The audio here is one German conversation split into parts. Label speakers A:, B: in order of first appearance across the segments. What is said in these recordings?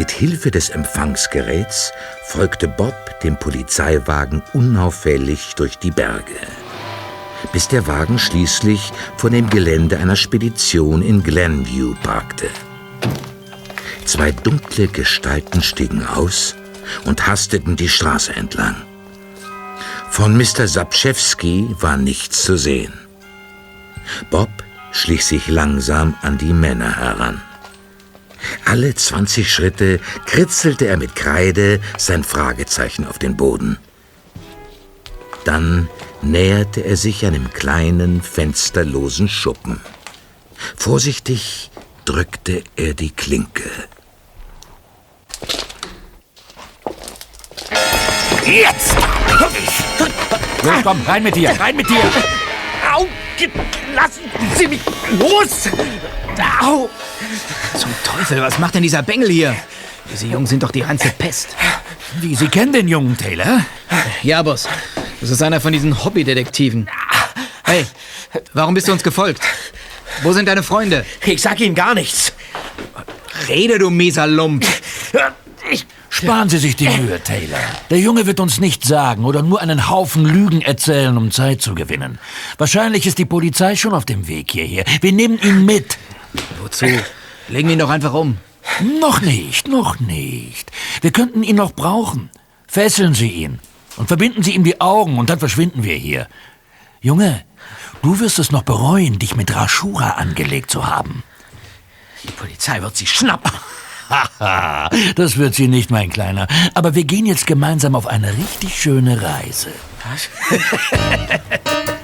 A: Mit Hilfe des Empfangsgeräts folgte Bob dem Polizeiwagen unauffällig durch die Berge, bis der Wagen schließlich vor dem Gelände einer Spedition in Glenview parkte. Zwei dunkle Gestalten stiegen aus und hasteten die Straße entlang. Von Mr. Sapschewski war nichts zu sehen. Bob schlich sich langsam an die Männer heran. Alle 20 Schritte kritzelte er mit Kreide sein Fragezeichen auf den Boden. Dann näherte er sich einem kleinen, fensterlosen Schuppen. Vorsichtig drückte er die Klinke.
B: Jetzt!
C: Los, komm, rein mit dir, rein mit dir!
B: Au! Lassen Sie mich los! Au!
D: Zum Teufel, was macht denn dieser Bengel hier? Diese Jungen sind doch die reinste Pest.
C: Wie, Sie kennen den jungen Taylor?
D: Ja, Boss. Das ist einer von diesen Hobbydetektiven. Hey, warum bist du uns gefolgt? Wo sind deine Freunde?
B: Ich sag Ihnen gar nichts.
D: Rede, du mieser Lump.
C: Sparen Sie sich die Mühe, Taylor. Der Junge wird uns nichts sagen oder nur einen Haufen Lügen erzählen, um Zeit zu gewinnen. Wahrscheinlich ist die Polizei schon auf dem Weg hierher. Wir nehmen ihn mit.
D: Wozu? Legen wir ihn doch einfach um.
C: Noch nicht, noch nicht. Wir könnten ihn noch brauchen. Fesseln Sie ihn und verbinden Sie ihm die Augen und dann verschwinden wir hier. Junge, du wirst es noch bereuen, dich mit Rashura angelegt zu haben.
D: Die Polizei wird sie schnappen.
C: Haha, das wird sie nicht, mein Kleiner. Aber wir gehen jetzt gemeinsam auf eine richtig schöne Reise.
B: Just.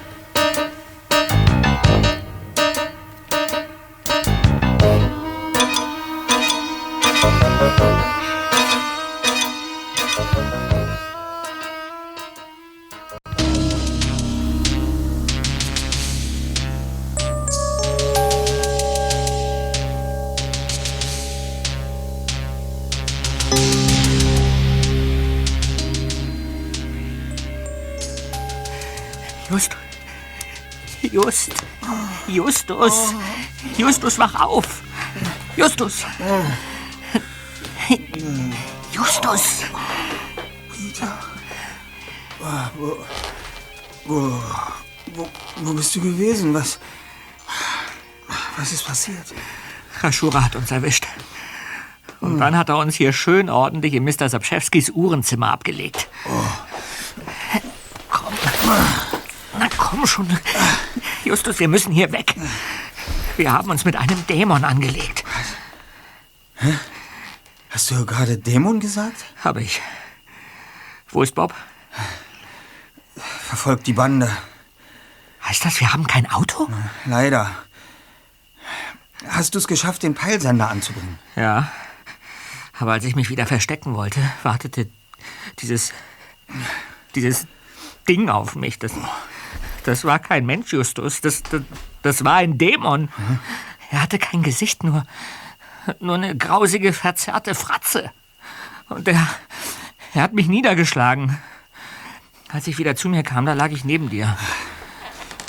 B: Justus. Justus, wach auf. Justus. Justus.
E: Wo, wo, wo bist du gewesen? Was, was ist passiert?
B: Raschura hat uns erwischt. Und dann hat er uns hier schön ordentlich in Mr. Sapschewskis Uhrenzimmer abgelegt. Komm. Na komm schon. Justus, wir müssen hier weg. Wir haben uns mit einem Dämon angelegt.
E: Hast du gerade Dämon gesagt?
B: Habe ich. Wo ist Bob?
E: Verfolgt die Bande.
B: Heißt das, wir haben kein Auto?
E: Leider. Hast du es geschafft, den Peilsender anzubringen?
B: Ja. Aber als ich mich wieder verstecken wollte, wartete dieses. dieses Ding auf mich. Das, das war kein Mensch, Justus. Das, das, das war ein Dämon. Er hatte kein Gesicht, nur. nur eine grausige, verzerrte Fratze. Und er. er hat mich niedergeschlagen. Als ich wieder zu mir kam, da lag ich neben dir.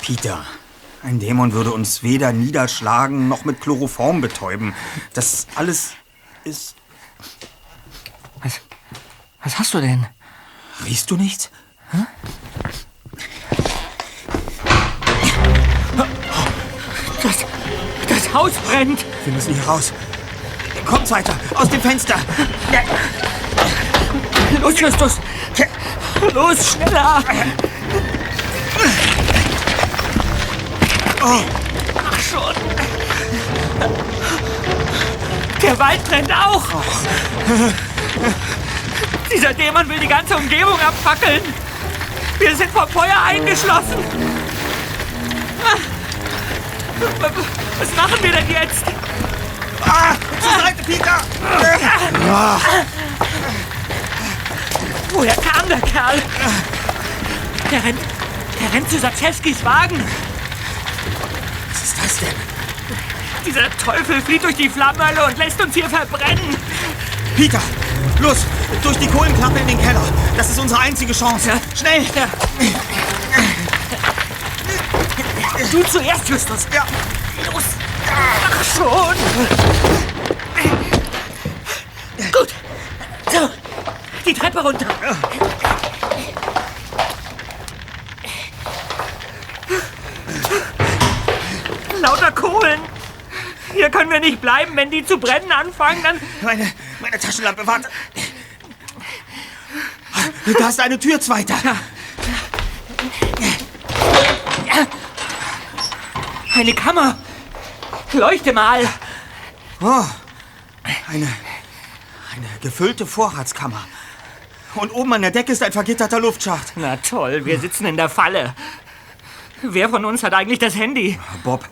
E: Peter, ein Dämon würde uns weder niederschlagen noch mit Chloroform betäuben. Das alles ist.
B: Was, was hast du denn?
E: Riechst du nichts?
B: Das, Haus brennt.
E: Wir müssen hier raus. Kommt weiter, aus dem Fenster.
B: Los, Justus. Los, schneller. Ach schon. Der Wald brennt auch. Dieser Dämon will die ganze Umgebung abfackeln. Wir sind vom Feuer eingeschlossen. Was machen wir denn jetzt?
E: Ah, zur Seite, Peter!
B: Woher kam der Kerl? Der rennt, der rennt zu Saczewskis Wagen.
E: Was ist das denn?
B: Dieser Teufel flieht durch die Flammenhölle und lässt uns hier verbrennen.
E: Peter, los, durch die Kohlenklappe in den Keller. Das ist unsere einzige Chance. Schnell!
B: Ja. Du zuerst, Justus.
E: Ja.
B: Los. Ach schon. Treppe runter. Lauter Kohlen. Hier können wir nicht bleiben. Wenn die zu brennen anfangen, dann...
E: Meine, meine Taschenlampe, warte. Da ist eine Tür, zweiter.
B: Eine Kammer. Leuchte mal.
E: Oh, eine, eine gefüllte Vorratskammer. Und oben an der Decke ist ein vergitterter Luftschacht.
B: Na toll, wir sitzen in der Falle. Wer von uns hat eigentlich das Handy?
E: Bob.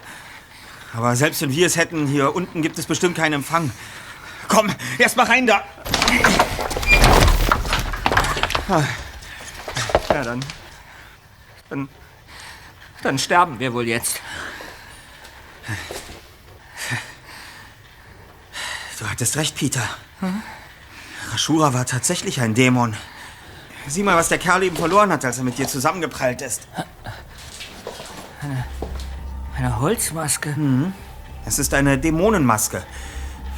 E: Aber selbst wenn wir es hätten, hier unten gibt es bestimmt keinen Empfang. Komm, erst mal rein da.
B: Ja, dann. Dann. Dann sterben wir wohl jetzt.
E: Du hattest recht, Peter. Rashura war tatsächlich ein Dämon. Sieh mal, was der Kerl eben verloren hat, als er mit dir zusammengeprallt ist.
B: Eine Holzmaske.
E: Es ist eine Dämonenmaske.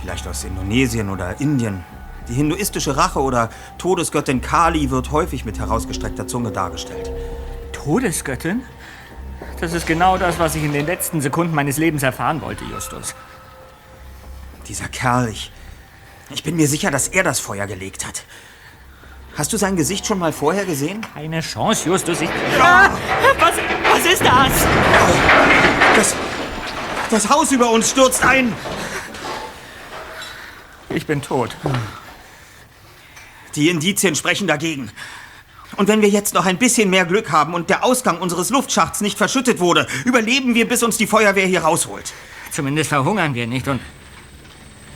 E: Vielleicht aus Indonesien oder Indien. Die hinduistische Rache oder Todesgöttin Kali wird häufig mit herausgestreckter Zunge dargestellt.
B: Todesgöttin? Das ist genau das, was ich in den letzten Sekunden meines Lebens erfahren wollte, Justus.
E: Dieser Kerl, ich, ich bin mir sicher, dass er das Feuer gelegt hat. Hast du sein Gesicht schon mal vorher gesehen?
B: Keine Chance, Justus. Ich. Ah, was, was ist das?
E: Das, das Haus über uns stürzt ein.
B: Ich bin tot.
E: Die Indizien sprechen dagegen. Und wenn wir jetzt noch ein bisschen mehr Glück haben und der Ausgang unseres Luftschachts nicht verschüttet wurde, überleben wir, bis uns die Feuerwehr hier rausholt.
B: Zumindest verhungern wir nicht und.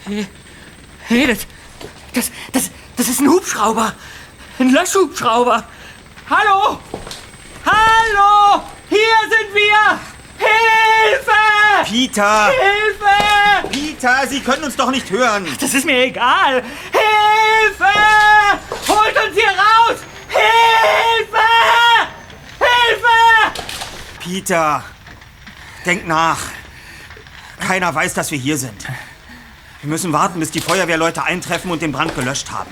B: Hey, hey das, das, das, das ist ein Hubschrauber. Ein Löschhubschrauber. Hallo! Hallo! Hier sind wir! Hilfe!
E: Peter!
B: Hilfe!
E: Peter, Sie können uns doch nicht hören.
B: Das ist mir egal. Hilfe! Holt uns hier raus! Hilfe! Hilfe!
E: Peter, denk nach. Keiner weiß, dass wir hier sind. Wir müssen warten, bis die Feuerwehrleute eintreffen und den Brand gelöscht haben.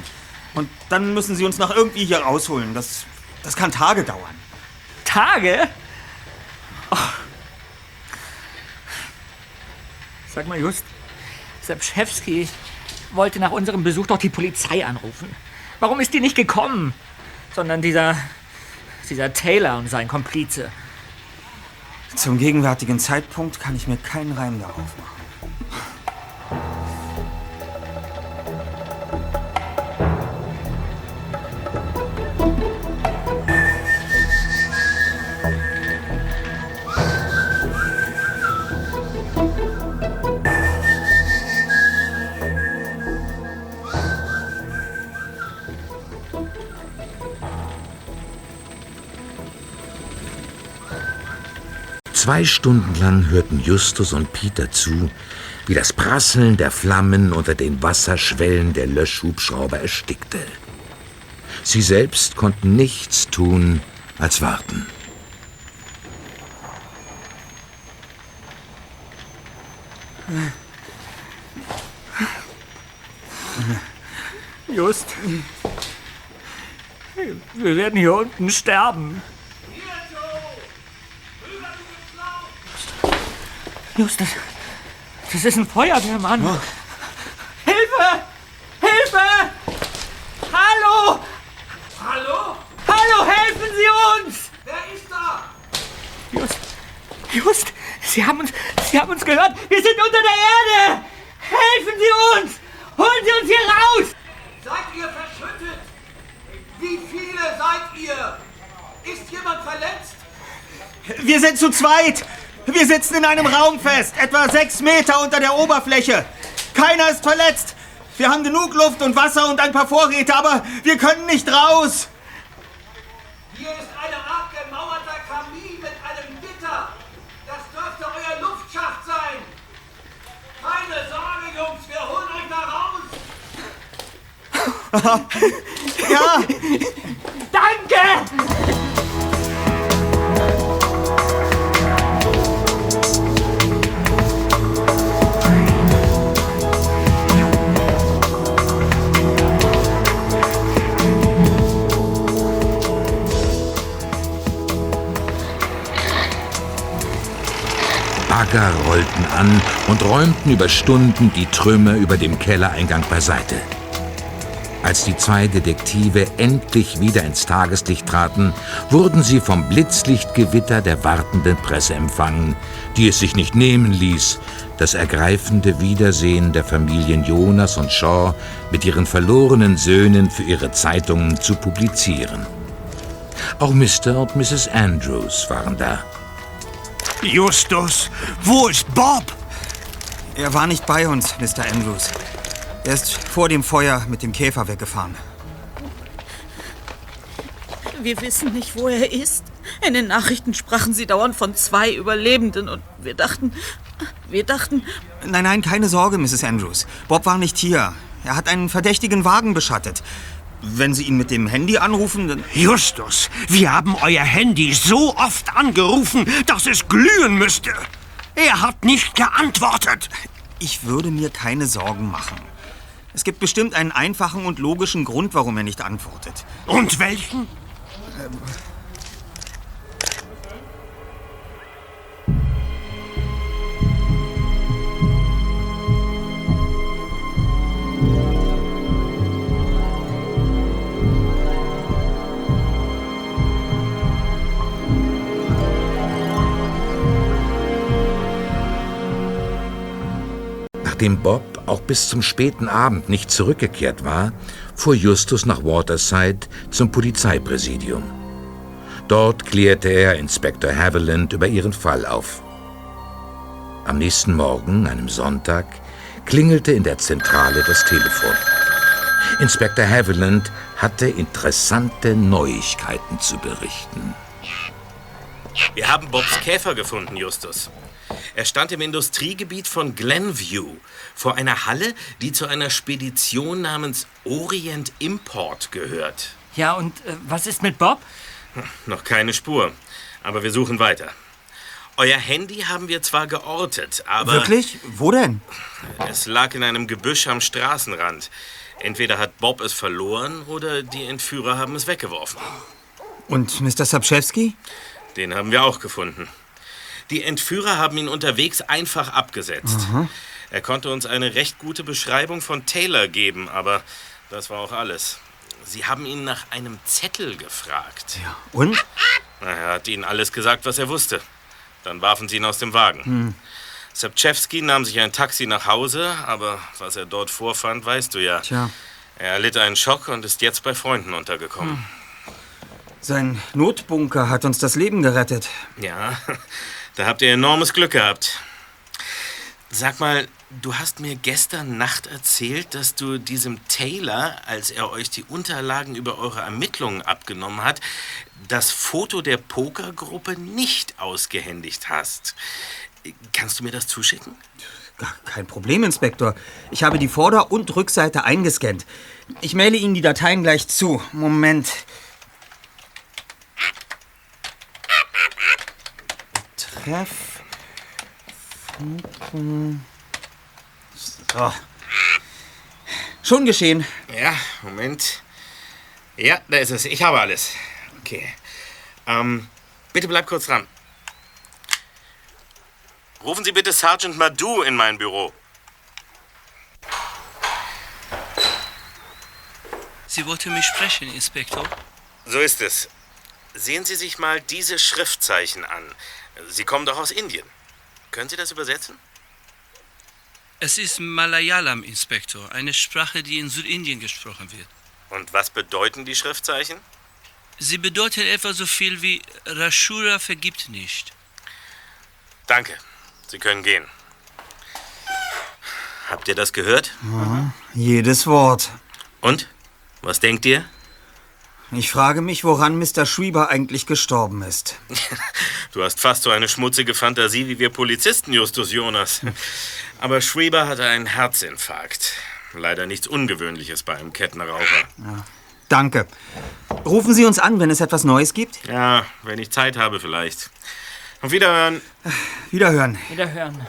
E: Und dann müssen sie uns noch irgendwie hier rausholen. Das, das kann Tage dauern.
B: Tage? Oh. Sag mal, Just, Sapschewski wollte nach unserem Besuch doch die Polizei anrufen. Warum ist die nicht gekommen? Sondern dieser, dieser Taylor und sein Komplize.
E: Zum gegenwärtigen Zeitpunkt kann ich mir keinen Reim darauf machen.
A: Zwei Stunden lang hörten Justus und Peter zu, wie das Prasseln der Flammen unter den Wasserschwellen der Löschhubschrauber erstickte. Sie selbst konnten nichts tun als warten.
B: Just. Wir werden hier unten sterben. Just, das, das ist ein Feuerwehrmann. Hilfe! Hilfe! Hallo!
F: Hallo?
B: Hallo, helfen Sie uns!
F: Wer ist da?
B: Just, Just, Sie haben uns, Sie haben uns gehört. Wir sind unter der Erde. Helfen Sie uns! Holen Sie uns hier raus!
F: Seid ihr verschüttet? Wie viele seid ihr? Ist jemand verletzt?
E: Wir sind zu zweit. Wir sitzen in einem Raum fest, etwa sechs Meter unter der Oberfläche. Keiner ist verletzt. Wir haben genug Luft und Wasser und ein paar Vorräte, aber wir können nicht raus.
F: Hier ist eine Art gemauerter Kamin mit einem Gitter. Das dürfte euer Luftschacht sein. Keine Sorge, Jungs, wir holen euch da raus.
E: Ja,
B: Danke!
A: Bagger rollten an und räumten über Stunden die Trümmer über dem Kellereingang beiseite. Als die zwei Detektive endlich wieder ins Tageslicht traten, wurden sie vom Blitzlichtgewitter der wartenden Presse empfangen, die es sich nicht nehmen ließ, das ergreifende Wiedersehen der Familien Jonas und Shaw mit ihren verlorenen Söhnen für ihre Zeitungen zu publizieren. Auch Mr. und Mrs. Andrews waren da.
F: Justus, wo ist Bob?
E: Er war nicht bei uns, Mr. Andrews. Er ist vor dem Feuer mit dem Käfer weggefahren.
G: Wir wissen nicht, wo er ist. In den Nachrichten sprachen sie dauernd von zwei Überlebenden und wir dachten, wir dachten,
E: Nein, nein, keine Sorge, Mrs. Andrews. Bob war nicht hier. Er hat einen verdächtigen Wagen beschattet. Wenn Sie ihn mit dem Handy anrufen, dann...
F: Justus, wir haben euer Handy so oft angerufen, dass es glühen müsste. Er hat nicht geantwortet.
E: Ich würde mir keine Sorgen machen. Es gibt bestimmt einen einfachen und logischen Grund, warum er nicht antwortet.
F: Und welchen?
A: Nachdem Bob auch bis zum späten Abend nicht zurückgekehrt war, fuhr Justus nach Waterside zum Polizeipräsidium. Dort klärte er Inspektor Haviland über ihren Fall auf. Am nächsten Morgen, einem Sonntag, klingelte in der Zentrale das Telefon. Inspektor Haviland hatte interessante Neuigkeiten zu berichten.
H: Wir haben Bobs Käfer gefunden, Justus. Er stand im Industriegebiet von Glenview vor einer Halle, die zu einer Spedition namens Orient Import gehört.
B: Ja, und äh, was ist mit Bob?
H: Noch keine Spur, aber wir suchen weiter. Euer Handy haben wir zwar geortet, aber
E: Wirklich? Wo denn?
H: es lag in einem Gebüsch am Straßenrand. Entweder hat Bob es verloren oder die Entführer haben es weggeworfen.
E: Und Mr. Sapczewski?
H: Den haben wir auch gefunden. Die Entführer haben ihn unterwegs einfach abgesetzt. Er konnte uns eine recht gute Beschreibung von Taylor geben, aber das war auch alles. Sie haben ihn nach einem Zettel gefragt.
E: Und?
H: Na, Er hat ihnen alles gesagt, was er wusste. Dann warfen sie ihn aus dem Wagen. Sapczewski nahm sich ein Taxi nach Hause, aber was er dort vorfand, weißt du ja.
E: Tja,
H: Er erlitt einen Schock und ist jetzt bei Freunden untergekommen.
E: sein Notbunker hat uns das Leben gerettet.
H: Ja, da habt ihr enormes Glück gehabt. Sag mal, du hast mir gestern Nacht erzählt, dass du diesem Taylor, als er euch die Unterlagen über eure Ermittlungen abgenommen hat, das Foto der Pokergruppe nicht ausgehändigt hast. Kannst du mir das zuschicken?
E: Kein Problem, Inspektor. Ich habe die Vorder- und Rückseite eingescannt. Ich maile Ihnen die Dateien gleich zu. Moment. Treff. So. Schon geschehen.
H: Ja, Moment. Ja, da ist es. Ich habe alles. Okay. Ähm, bitte bleib kurz dran. Rufen Sie bitte Sergeant Madou in mein Büro.
I: Sie wollte mich sprechen, Inspektor.
H: So ist es. Sehen Sie sich mal diese Schriftzeichen an. Sie kommen doch aus Indien. Können Sie das übersetzen?
I: Es ist Malayalam, Inspektor, eine Sprache, die in Südindien gesprochen wird.
H: Und was bedeuten die Schriftzeichen?
I: Sie bedeuten etwa so viel wie Rashura vergibt nicht.
H: Danke. Sie können gehen. Habt ihr das gehört?
E: Jedes Wort.
H: Und? Was denkt ihr?
E: Ich frage mich, woran Mr. Schreiber eigentlich gestorben ist.
H: Du hast fast so eine schmutzige Fantasie wie wir Polizisten, Justus Jonas. Aber Schreiber hatte einen Herzinfarkt. Leider nichts Ungewöhnliches bei einem Kettenraucher.
E: Danke. Rufen Sie uns an, wenn es etwas Neues gibt.
H: Ja, wenn ich Zeit habe vielleicht. Auf Wiederhören.
E: Wiederhören.
B: Wiederhören.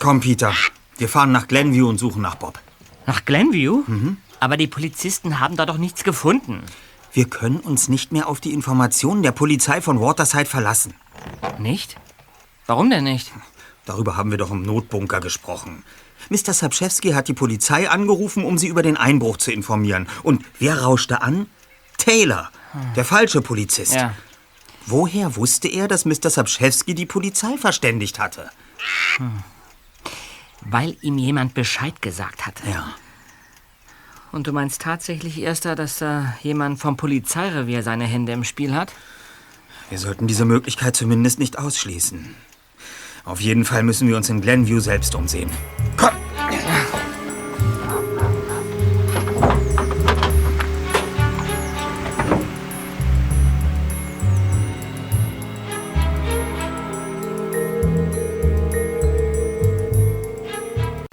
E: Komm, Peter. Wir fahren nach Glenview und suchen nach Bob.
B: Nach Glenview? Aber die Polizisten haben da doch nichts gefunden.
E: Wir können uns nicht mehr auf die Informationen der Polizei von Waterside verlassen.
B: Nicht? Warum denn nicht?
E: Darüber haben wir doch im Notbunker gesprochen. Mr. Sapschewski hat die Polizei angerufen, um sie über den Einbruch zu informieren. Und wer rauschte an? Taylor, der falsche Polizist.
B: Ja.
E: Woher wusste er, dass Mr. Sapschewski die Polizei verständigt hatte?
B: Weil ihm jemand Bescheid gesagt hatte.
E: Ja.
B: Und du meinst tatsächlich, Erster, dass da jemand vom Polizeirevier seine Hände im Spiel hat?
E: Wir sollten diese Möglichkeit zumindest nicht ausschließen. Auf jeden Fall müssen wir uns in Glenview selbst umsehen. Komm!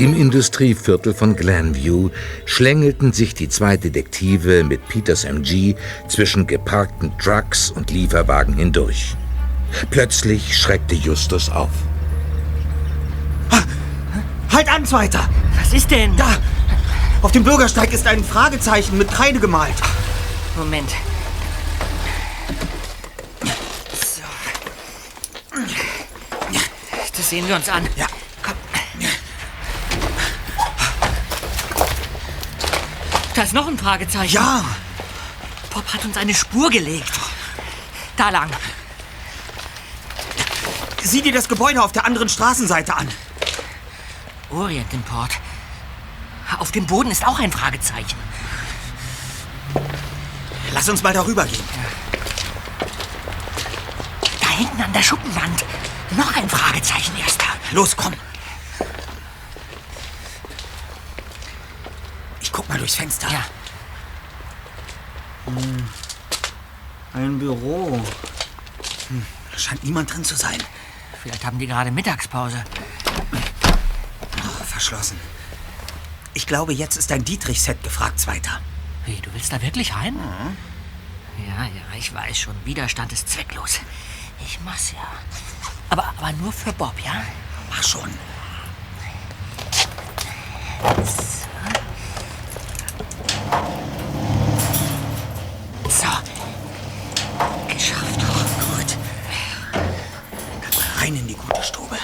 A: Im Industrieviertel von Glenview schlängelten sich die zwei Detektive mit Peters MG zwischen geparkten Trucks und Lieferwagen hindurch. Plötzlich schreckte Justus auf.
E: Halt an, Zweiter!
B: Was ist denn?
E: Da! Auf dem Bürgersteig ist ein Fragezeichen mit Kreide gemalt.
B: Moment. So. Das sehen wir uns an.
E: Ja.
B: Da ist noch ein Fragezeichen.
E: Ja!
B: Bob hat uns eine Spur gelegt. Da lang.
E: Sieh dir das Gebäude auf der anderen Straßenseite an.
B: Orient Import. Auf dem Boden ist auch ein Fragezeichen.
E: Lass uns mal darüber gehen.
B: Da hinten an der Schuppenwand. Noch ein Fragezeichen, Erster.
E: Los, komm! Guck mal durchs Fenster.
B: Ja.
E: Ein Büro. Hm, da scheint niemand drin zu sein.
B: Vielleicht haben die gerade Mittagspause.
E: Oh, verschlossen. Ich glaube, jetzt ist ein Dietrich-Set gefragt, Zweiter.
B: Wie, du willst da wirklich rein? Ja, ja, ich weiß schon. Widerstand ist zwecklos. Ich mach's ja. Aber, aber nur für Bob, ja?
E: Mach schon.
B: So. Geschafft. Oh, gut.
E: Rein in die gute Stube.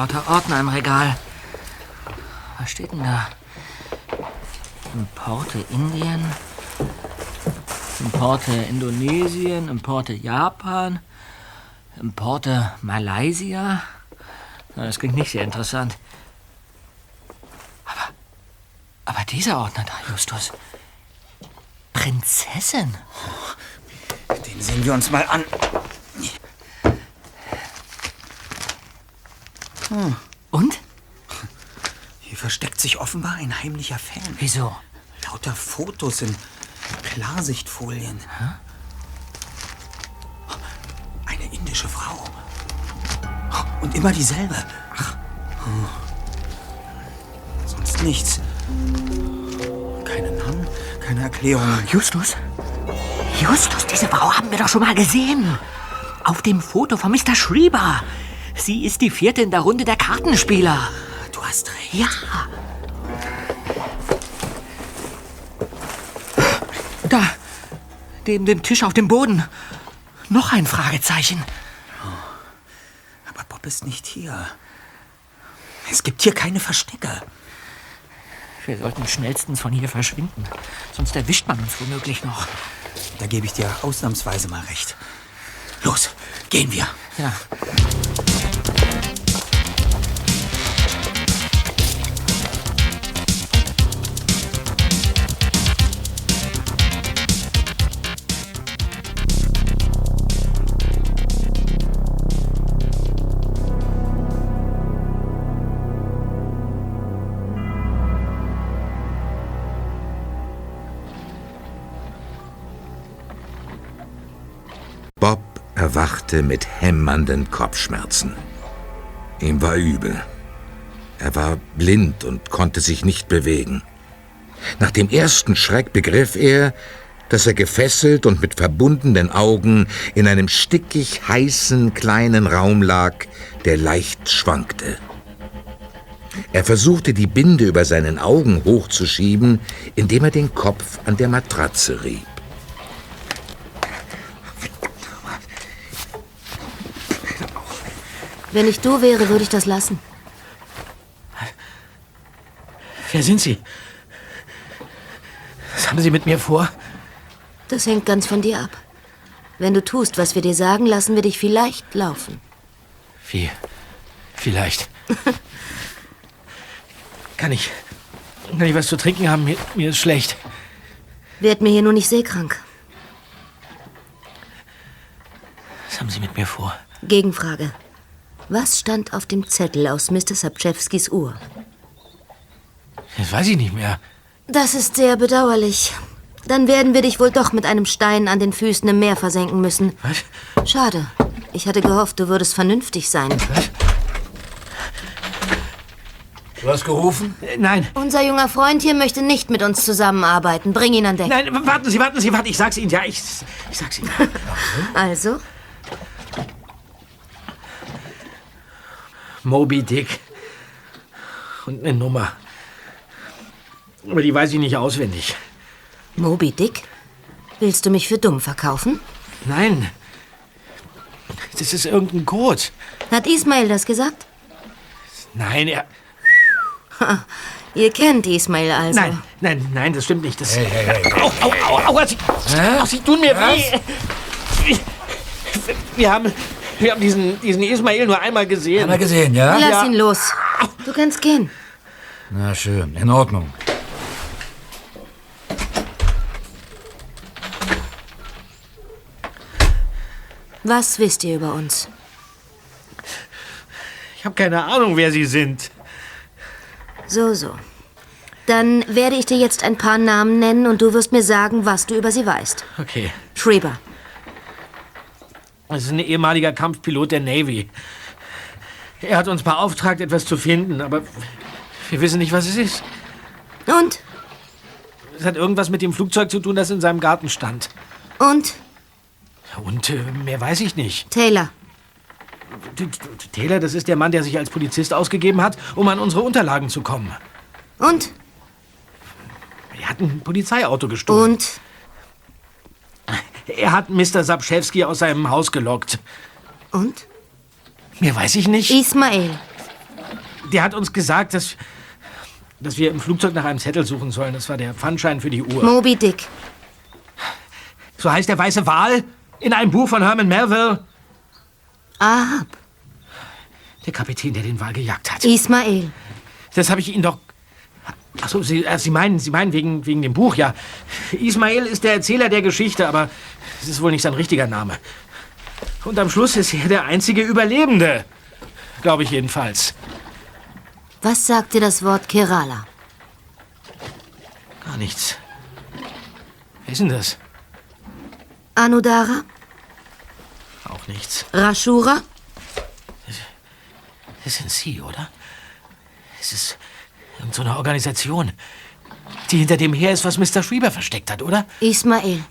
B: Lauter Ordner im Regal. Was steht denn da? Importe Indien, Importe Indonesien, Importe Japan, Importe Malaysia. Das klingt nicht sehr interessant. Aber, aber dieser Ordner da, Justus. Prinzessin.
E: Den sehen wir uns mal an.
B: Und?
E: Hier versteckt sich offenbar ein heimlicher Fan.
B: Wieso?
E: Lauter Fotos in Klarsichtfolien. Eine indische Frau. Und immer dieselbe. Ach. Sonst nichts. Keine Namen, keine Erklärungen.
B: Justus? Justus, diese Frau haben wir doch schon mal gesehen. Auf dem Foto von Mr. Schrieber. Sie ist die vierte in der Runde der Kartenspieler.
E: Du hast recht.
B: Ja. Da, neben dem Tisch auf dem Boden. Noch ein Fragezeichen.
E: Aber Bob ist nicht hier. Es gibt hier keine Verstecke.
B: Wir sollten schnellstens von hier verschwinden. Sonst erwischt man uns womöglich noch.
E: Da gebe ich dir ausnahmsweise mal recht. Los, gehen wir.
B: Ja.
A: Erwachte mit hämmernden Kopfschmerzen. Ihm war übel. Er war blind und konnte sich nicht bewegen. Nach dem ersten Schreck begriff er, dass er gefesselt und mit verbundenen Augen in einem stickig heißen kleinen Raum lag, der leicht schwankte. Er versuchte die Binde über seinen Augen hochzuschieben, indem er den Kopf an der Matratze rieb.
J: Wenn ich du wäre, würde ich das lassen.
K: Wer sind Sie? Was haben Sie mit mir vor?
J: Das hängt ganz von dir ab. Wenn du tust, was wir dir sagen, lassen wir dich vielleicht laufen.
K: Wie? Vielleicht. kann ich. Kann ich was zu trinken haben? Mir, mir ist schlecht.
J: Werd mir hier nur nicht seekrank.
K: Was haben Sie mit mir vor?
J: Gegenfrage. Was stand auf dem Zettel aus Mr. Sapczewskis Uhr?
K: Das weiß ich nicht mehr.
J: Das ist sehr bedauerlich. Dann werden wir dich wohl doch mit einem Stein an den Füßen im Meer versenken müssen.
K: Was?
J: Schade. Ich hatte gehofft, du würdest vernünftig sein.
K: Was?
C: Du hast gerufen?
K: Äh, nein.
J: Unser junger Freund hier möchte nicht mit uns zusammenarbeiten. Bring ihn an Deck.
K: Nein, warten Sie, warten Sie, warten. Ich sag's Ihnen, ja, ich, ich sag's Ihnen.
J: Also?
K: Moby Dick. Und eine Nummer. Aber die weiß ich nicht auswendig.
J: Moby Dick? Willst du mich für dumm verkaufen?
K: Nein. Das ist irgendein Code.
J: Hat Ismail das gesagt?
K: Nein, er.
J: Ha, ihr kennt Ismail also.
K: Nein, nein, nein, das stimmt nicht. Das
C: Hey, hey, hey.
K: Au, au, au, au, Sie, au, Sie tun mir weh. Wir haben, wir haben diesen, diesen Ismail nur einmal gesehen.
C: Einmal gesehen, ja?
J: Lass
K: Ja.
J: ihn los. Du kannst gehen.
C: Na schön, in Ordnung.
J: Was wisst ihr über uns?
K: Ich habe keine Ahnung, wer Sie sind.
J: So, so. Dann werde ich dir jetzt ein paar Namen nennen und du wirst mir sagen, was du über sie weißt.
K: Okay.
J: Schreiber,
K: Das ist ein ehemaliger Kampfpilot der Navy. Er hat uns beauftragt, etwas zu finden, aber wir wissen nicht, was es ist.
J: Und?
K: Es hat irgendwas mit dem Flugzeug zu tun, das in seinem Garten stand.
J: Und?
K: Und äh, mehr weiß ich nicht.
J: Taylor.
K: Taylor, das ist der Mann, der sich als Polizist ausgegeben hat, um an unsere Unterlagen zu kommen.
J: Und?
K: Er hat ein Polizeiauto gestohlen.
J: Und?
K: Er hat Mr. Sapschewski aus seinem Haus gelockt.
J: Und?
K: Mehr weiß ich nicht.
J: Ismail.
K: Der hat uns gesagt, dass, dass wir im Flugzeug nach einem Zettel suchen sollen. Das war der Pfandschein für die Uhr.
J: Moby Dick.
K: So heißt der weiße Wal in einem Buch von Herman Melville.
J: Ahab.
K: Der Kapitän, der den Wal gejagt hat.
J: Ismail.
K: Das habe ich Ihnen doch. Achso, Sie, äh, Sie meinen, Sie meinen wegen, wegen dem Buch, ja. Ismail ist der Erzähler der Geschichte, aber es ist wohl nicht sein richtiger Name. Und am Schluss ist er der einzige Überlebende. Glaube ich jedenfalls.
J: Was sagt dir das Wort Kerala?
K: Gar nichts. Wer ist denn das?
J: Anudara?
K: Auch nichts.
J: Rashura?
K: Das sind Sie, oder? Es ist irgend so eine Organisation, die hinter dem her ist, was Mr. Schreiber versteckt hat, oder?
J: Ismail.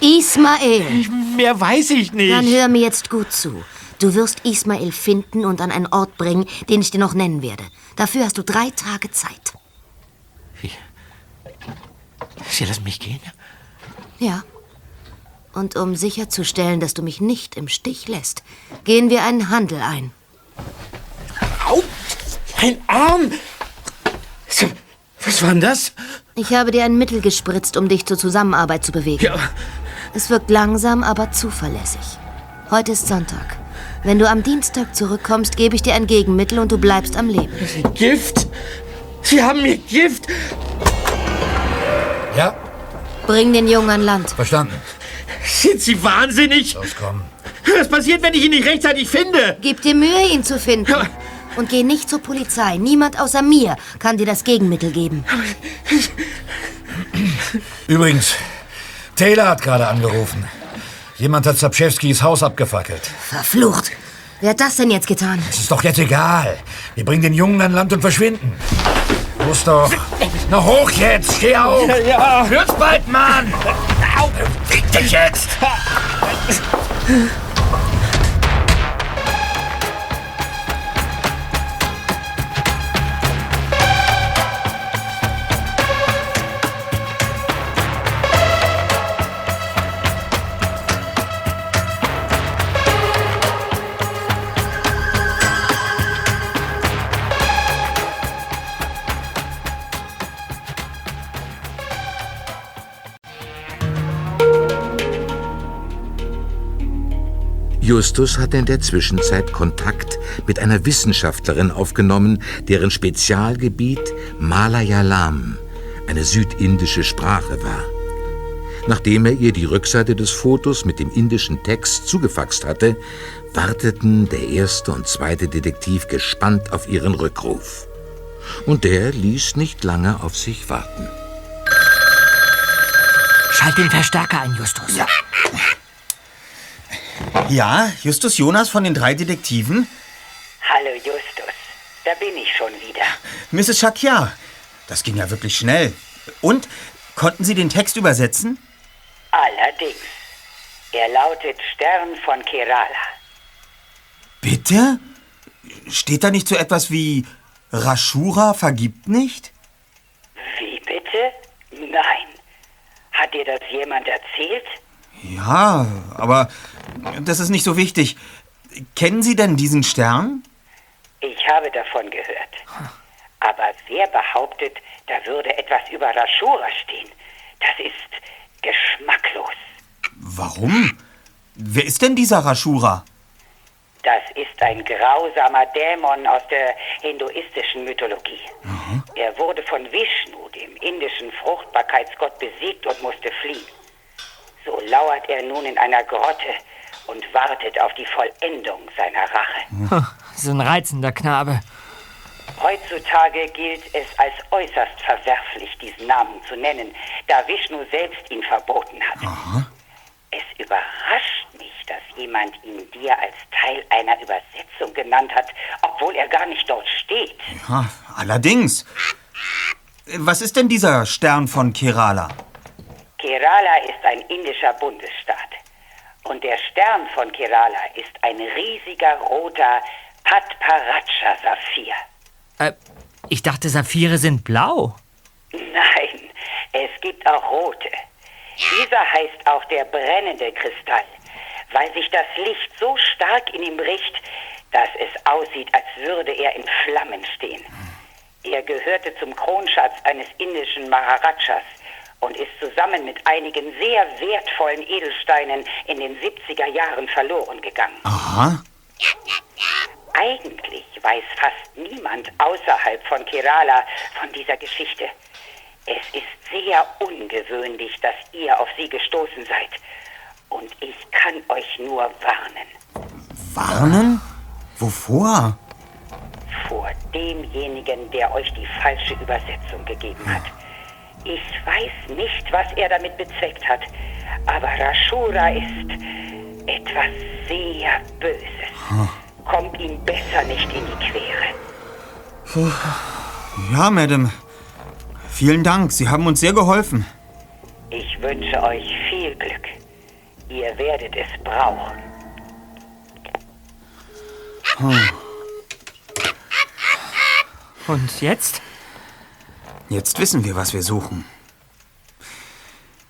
J: Ismail!
K: Mehr weiß ich nicht.
J: Dann hör mir jetzt gut zu. Du wirst Ismail finden und an einen Ort bringen, den ich dir noch nennen werde. Dafür hast du drei Tage Zeit.
K: Sie lassen mich gehen?
J: Ja. Und um sicherzustellen, dass du mich nicht im Stich lässt, gehen wir einen Handel ein.
K: Au! Ein Arm! Was war denn das?
J: Ich habe dir ein Mittel gespritzt, um dich zur Zusammenarbeit zu bewegen.
K: Ja.
J: Es wirkt langsam, aber zuverlässig. Heute ist Sonntag. Wenn du am Dienstag zurückkommst, gebe ich dir ein Gegenmittel und du bleibst am Leben.
K: Gift? Sie haben mir Gift?
C: Ja,
J: Bring den Jungen an Land.
C: verstanden.
K: Sind Sie wahnsinnig?
C: Loskommen.
K: Was passiert, wenn ich ihn nicht rechtzeitig finde?
J: Gib dir Mühe, ihn zu finden.
K: Ja.
J: Und geh nicht zur Polizei. Niemand außer mir kann dir das Gegenmittel geben.
C: Übrigens, Taylor hat gerade angerufen. Jemand hat Sapschewskis Haus abgefackelt.
J: Verflucht. Wer hat das denn jetzt getan?
C: Es ist doch jetzt egal. Wir bringen den Jungen an Land und verschwinden. Los doch. Na hoch jetzt, steh auf.
K: Ja.
C: Wird's bald, Mann. Beweg dich jetzt.
A: Justus hatte in der Zwischenzeit Kontakt mit einer Wissenschaftlerin aufgenommen, deren Spezialgebiet Malayalam, eine südindische Sprache war. Nachdem er ihr die Rückseite des Fotos mit dem indischen Text zugefaxt hatte, warteten der erste und zweite Detektiv gespannt auf ihren Rückruf. Und der ließ nicht lange auf sich warten.
B: Schalt den Verstärker ein, Justus.
E: Ja. Ja, Justus Jonas von den drei Detektiven?
L: Hallo Justus, da bin ich schon wieder.
E: Mrs. Shakya. Das ging ja wirklich schnell. Und, konnten Sie den Text übersetzen?
L: Allerdings. Er lautet Stern von Kerala.
E: Bitte? Steht da nicht so etwas wie Rashura vergibt nicht?
L: Wie bitte? Nein. Hat dir das jemand erzählt?
E: Ja, aber das ist nicht so wichtig. Kennen Sie denn diesen Stern?
L: Ich habe davon gehört. Aber wer behauptet, da würde etwas über Rashura stehen? Das ist geschmacklos.
E: Warum? Wer ist denn dieser Rashura?
L: Das ist ein grausamer Dämon aus der hinduistischen Mythologie. Er wurde von Vishnu, dem indischen Fruchtbarkeitsgott, besiegt und musste fliehen. So lauert er nun in einer Grotte und wartet auf die Vollendung seiner Rache.
B: Hm, so ein reizender Knabe.
L: Heutzutage gilt es als äußerst verwerflich, diesen Namen zu nennen, da Vishnu selbst ihn verboten hat. Es überrascht mich, dass jemand ihn dir als Teil einer Übersetzung genannt hat, obwohl er gar nicht dort steht.
E: Ja, allerdings. Was ist denn dieser Stern von Kerala?
L: Kerala ist ein indischer Bundesstaat. Und der Stern von Kerala ist ein riesiger roter Patparatscha-Saphir.
B: Äh, ich dachte, Saphire sind blau.
L: Nein, es gibt auch rote. Dieser heißt auch der brennende Kristall, weil sich das Licht so stark in ihm bricht, dass es aussieht, als würde er in Flammen stehen. Er gehörte zum Kronschatz eines indischen Maharajas und ist zusammen mit einigen sehr wertvollen Edelsteinen in den 70er Jahren verloren gegangen.
E: Aha.
L: Eigentlich weiß fast niemand außerhalb von Kerala von dieser Geschichte. Es ist sehr ungewöhnlich, dass ihr auf sie gestoßen seid. Und ich kann euch nur warnen.
E: Warnen? Wovor?
L: Vor demjenigen, der euch die falsche Übersetzung gegeben hat. Ich weiß nicht, was er damit bezweckt hat, aber Rashura ist etwas sehr Böses. Kommt ihm besser nicht in die Quere.
E: Puh. Ja, Madame. Vielen Dank, Sie haben uns sehr geholfen.
L: Ich wünsche euch viel Glück. Ihr werdet es brauchen.
E: Hm.
B: Und jetzt?
E: Jetzt wissen wir, was wir suchen.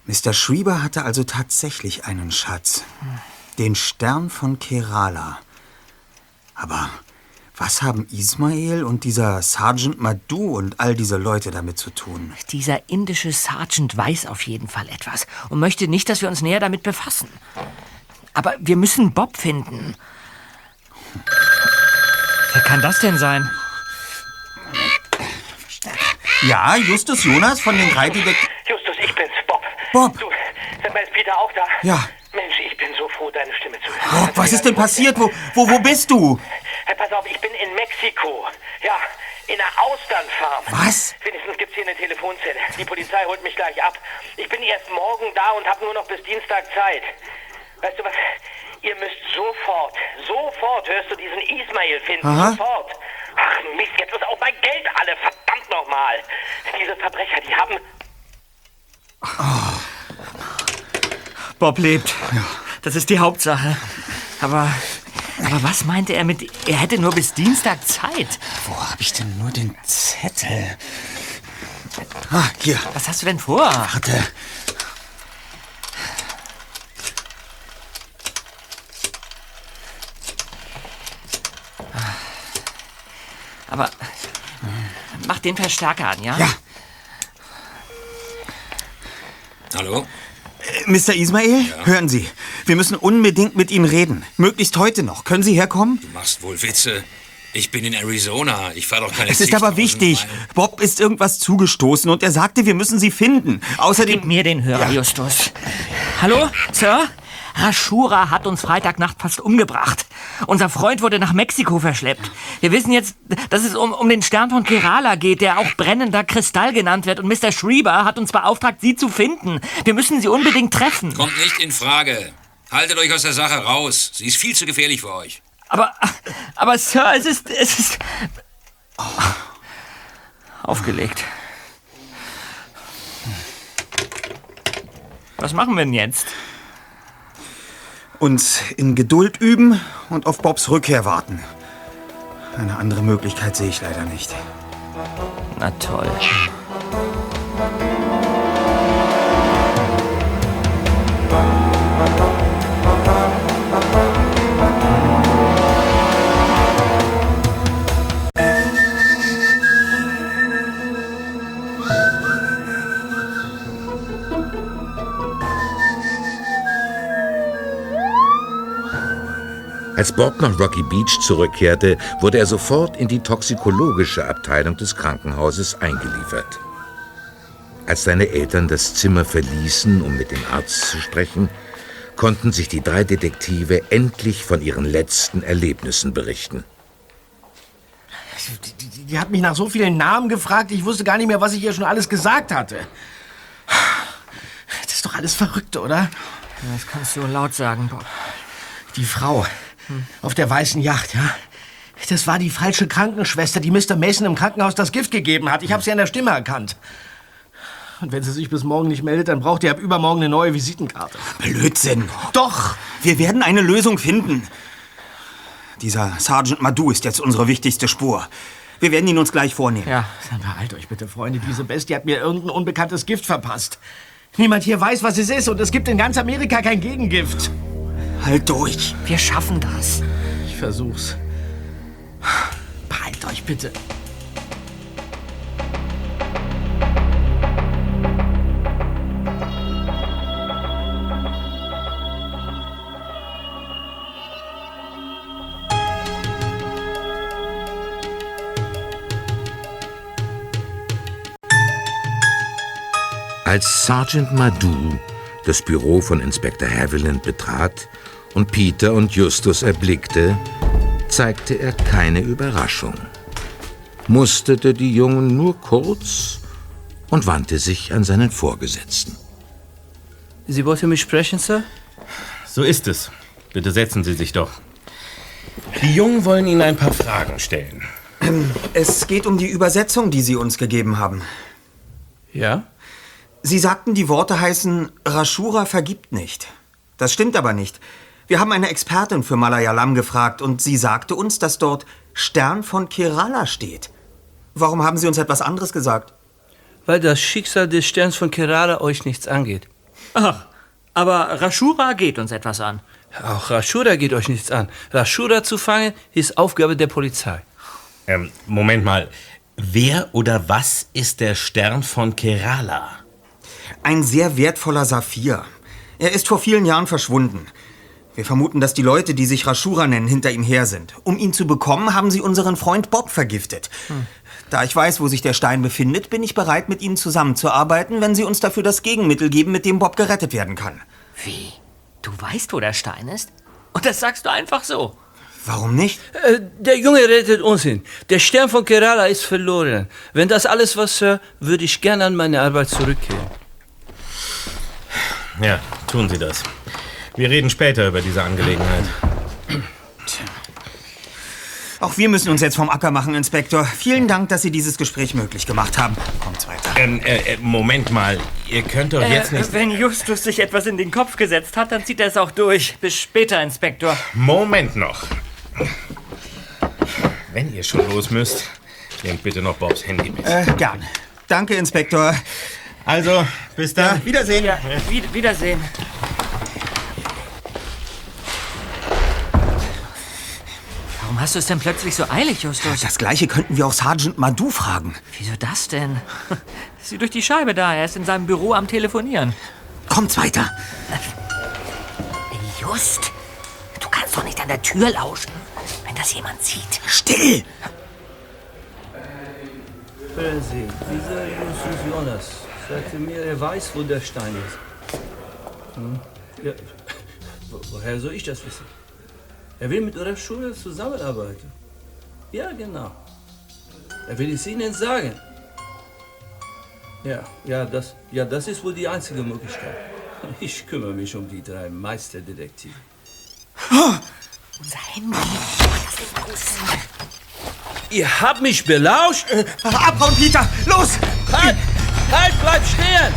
E: Mr. Schreiber hatte also tatsächlich einen Schatz. Den Stern von Kerala. Aber was haben Ismail und dieser Sergeant Madhu und all diese Leute damit zu tun?
B: Dieser indische Sergeant weiß auf jeden Fall etwas und möchte nicht, dass wir uns näher damit befassen. Aber wir müssen Bob finden. Wer kann das denn sein?
E: Ja, Justus Jonas von den drei Detektiven.
F: Justus, ich bin's, Bob.
E: Bob.
F: Du, sag mal, ist Peter auch da?
E: Ja.
F: Mensch, ich bin so froh, deine Stimme zu hören.
E: Bob, was ist denn passiert? Wo, wo, wo bist du?
F: Hey, pass auf, ich bin in Mexiko. Ja, in einer Austernfarm.
E: Was?
F: Wenigstens gibt's hier eine Telefonzelle. Die Polizei holt mich gleich ab. Ich bin erst morgen da und habe nur noch bis Dienstag Zeit. Weißt du was? Ihr müsst sofort, sofort, hörst du, diesen Ismail finden.
E: Aha.
F: Sofort. Ach Mist, jetzt ist auch mein Geld alle. Verdammt nochmal. Diese Verbrecher, die haben...
B: Bob lebt. Das ist die Hauptsache. Aber, aber was meinte er mit, er hätte nur bis Dienstag Zeit?
E: Wo habe ich denn nur den Zettel? Ah, hier.
B: Was hast du denn vor?
E: Warte.
B: Aber mach den Verstärker an, ja?
E: Ja.
M: Hallo?
E: Mr. Ismail, hören Sie. Wir müssen unbedingt mit Ihnen reden. Möglichst heute noch. Können Sie herkommen?
C: Du machst wohl Witze. Ich bin in Arizona. Ich fahre doch keine
E: Es ist aber
C: 60.000
E: wichtig.
C: Meilen.
E: Bob ist irgendwas zugestoßen und er sagte, wir müssen Sie finden. Außerdem...
B: Gib mir den Hörer, Justus. Hallo, Sir? Rashura hat uns Freitagnacht fast umgebracht. Unser Freund wurde nach Mexiko verschleppt. Wir wissen jetzt, dass es um, um den Stern von Kerala geht, der auch brennender Kristall genannt wird. Und Mr. Schreiber hat uns beauftragt, Sie zu finden. Wir müssen Sie unbedingt treffen.
C: Kommt nicht in Frage. Haltet euch aus der Sache raus. Sie ist viel zu gefährlich für euch.
B: Aber, aber Sir, es ist, es ist... Oh. Aufgelegt. Was machen wir denn jetzt?
E: Uns in Geduld üben und auf Bobs Rückkehr warten. Eine andere Möglichkeit sehe ich leider nicht.
B: Na toll.
A: Als Bob nach Rocky Beach zurückkehrte, wurde er sofort in die toxikologische Abteilung des Krankenhauses eingeliefert. Als seine Eltern das Zimmer verließen, um mit dem Arzt zu sprechen, konnten sich die drei Detektive endlich von ihren letzten Erlebnissen berichten.
K: Die, die, die hat mich nach so vielen Namen gefragt, ich wusste gar nicht mehr, was ich ihr schon alles gesagt hatte. Das ist doch alles verrückt, oder?
B: Das kannst du laut sagen, Bob.
K: Die Frau auf der weißen Yacht, ja? Das war die falsche Krankenschwester, die Mr. Mason im Krankenhaus das Gift gegeben hat. Ich habe sie an der Stimme erkannt. Und wenn sie sich bis morgen nicht meldet, dann braucht ihr ab übermorgen eine neue Visitenkarte.
E: Blödsinn.
K: Doch!
E: Wir werden eine Lösung finden. Dieser Sergeant Madou ist jetzt unsere wichtigste Spur. Wir werden ihn uns gleich vornehmen.
B: Ja.
K: Behalt euch bitte, Freunde. Diese Bestie hat mir irgendein unbekanntes Gift verpasst. Niemand hier weiß, was es ist und es gibt in ganz Amerika kein Gegengift.
E: Halt durch.
B: Wir schaffen das.
K: Ich versuch's. Behalt euch bitte.
A: Als Sergeant Madou das Büro von Inspektor Haviland betrat und Peter und Justus erblickte, zeigte er keine Überraschung, musterte die Jungen nur kurz und wandte sich an seinen Vorgesetzten.
I: Sie wollten mich sprechen, Sir?
H: So ist es. Bitte setzen Sie sich doch. Die Jungen wollen Ihnen ein paar Fragen stellen.
E: Es geht um die Übersetzung, die Sie uns gegeben haben.
I: Ja?
E: Sie sagten, die Worte heißen, Rashura vergibt nicht. Das stimmt aber nicht. Wir haben eine Expertin für Malayalam gefragt und sie sagte uns, dass dort Stern von Kerala steht. Warum haben Sie uns etwas anderes gesagt?
I: Weil das Schicksal des Sterns von Kerala euch nichts angeht.
B: Ach, aber Rashura geht uns etwas an.
I: Auch Rashura geht euch nichts an. Rashura zu fangen ist Aufgabe der Polizei.
H: Ähm, Moment mal. Wer oder was ist der Stern von Kerala?
E: Ein sehr wertvoller Saphir. Er ist vor vielen Jahren verschwunden. Wir vermuten, dass die Leute, die sich Rashura nennen, hinter ihm her sind. Um ihn zu bekommen, haben sie unseren Freund Bob vergiftet. Da ich weiß, wo sich der Stein befindet, bin ich bereit, mit ihnen zusammenzuarbeiten, wenn sie uns dafür das Gegenmittel geben, mit dem Bob gerettet werden kann.
B: Wie? Du weißt, wo der Stein ist? Und das sagst du einfach so.
E: Warum nicht?
I: Äh, der Junge rettet uns hin. Der Stern von Kerala ist verloren. Wenn das alles was, Sir, würde ich gerne an meine Arbeit zurückkehren.
H: Ja, tun Sie das. Wir reden später über diese Angelegenheit.
E: Auch wir müssen uns jetzt vom Acker machen, Inspektor. Vielen Dank, dass Sie dieses Gespräch möglich gemacht haben. Kommt's weiter.
H: Ähm, äh, äh, Moment mal. Ihr könnt doch jetzt nicht...
B: Äh, wenn Justus sich etwas in den Kopf gesetzt hat, dann zieht er es auch durch. Bis später, Inspektor.
H: Moment noch. Wenn ihr schon los müsst, nehmt bitte noch Bobs Handy mit.
E: Äh, gern. Danke, Inspektor.
H: Also, bis dann.
E: Ja, Wiedersehen.
B: Ja, wie, Wiedersehen. Warum hast du es denn plötzlich so eilig, Justus?
E: Das gleiche könnten wir auch Sergeant Madou fragen.
B: Wieso das denn? Sieh durch die Scheibe da, er ist in seinem Büro am Telefonieren.
E: Kommt weiter.
B: Just, du kannst doch nicht an der Tür lauschen, wenn das jemand sieht.
E: Still!
I: Hören Sie, dieser Justus Jonas sagte mir, er weiß, wo der Stein ist. Hm? Ja. Wo- Woher soll ich das wissen? Er will mit Ihrer Schule zusammenarbeiten. Ja, genau. Er will es Ihnen sagen. Ja, ja, das, ja, das ist wohl die einzige Möglichkeit. Ich kümmere mich um die drei Meisterdetektive.
B: Unser Handy.
I: Ihr habt mich belauscht?
E: abhauen, Peter! Los!
I: Halt! Halt, bleib stehen!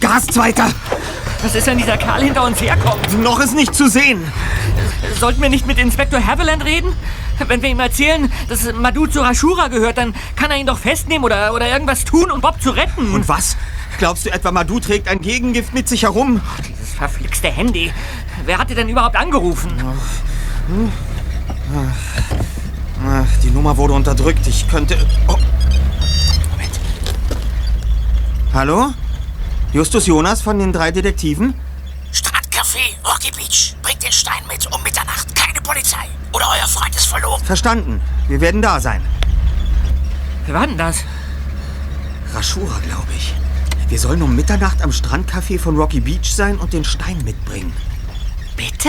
E: Gib Gas, Zweiter!
B: Was ist, wenn dieser Kerl hinter uns herkommt?
E: Noch ist nicht zu sehen.
B: Sollten wir nicht mit Inspektor Haviland reden? Wenn wir ihm erzählen, dass Madhu zu Rashura gehört, dann kann er ihn doch festnehmen oder, oder irgendwas tun, um Bob zu retten.
E: Und was? Glaubst du etwa, Madu trägt ein Gegengift mit sich herum?
B: Dieses verflixte Handy. Wer hat dir denn überhaupt angerufen?
E: Ach, die Nummer wurde unterdrückt. Ich könnte... Oh. Moment. Hallo? Justus Jonas von den drei Detektiven?
M: Strandcafé, Rocky Beach. Bringt den Stein mit um Mitternacht. Keine Polizei. Oder euer Freund ist verloren.
E: Verstanden. Wir werden da sein.
B: Wer war denn das?
E: Rashura, glaube ich. Wir sollen um Mitternacht am Strandcafé von Rocky Beach sein und den Stein mitbringen.
B: Bitte?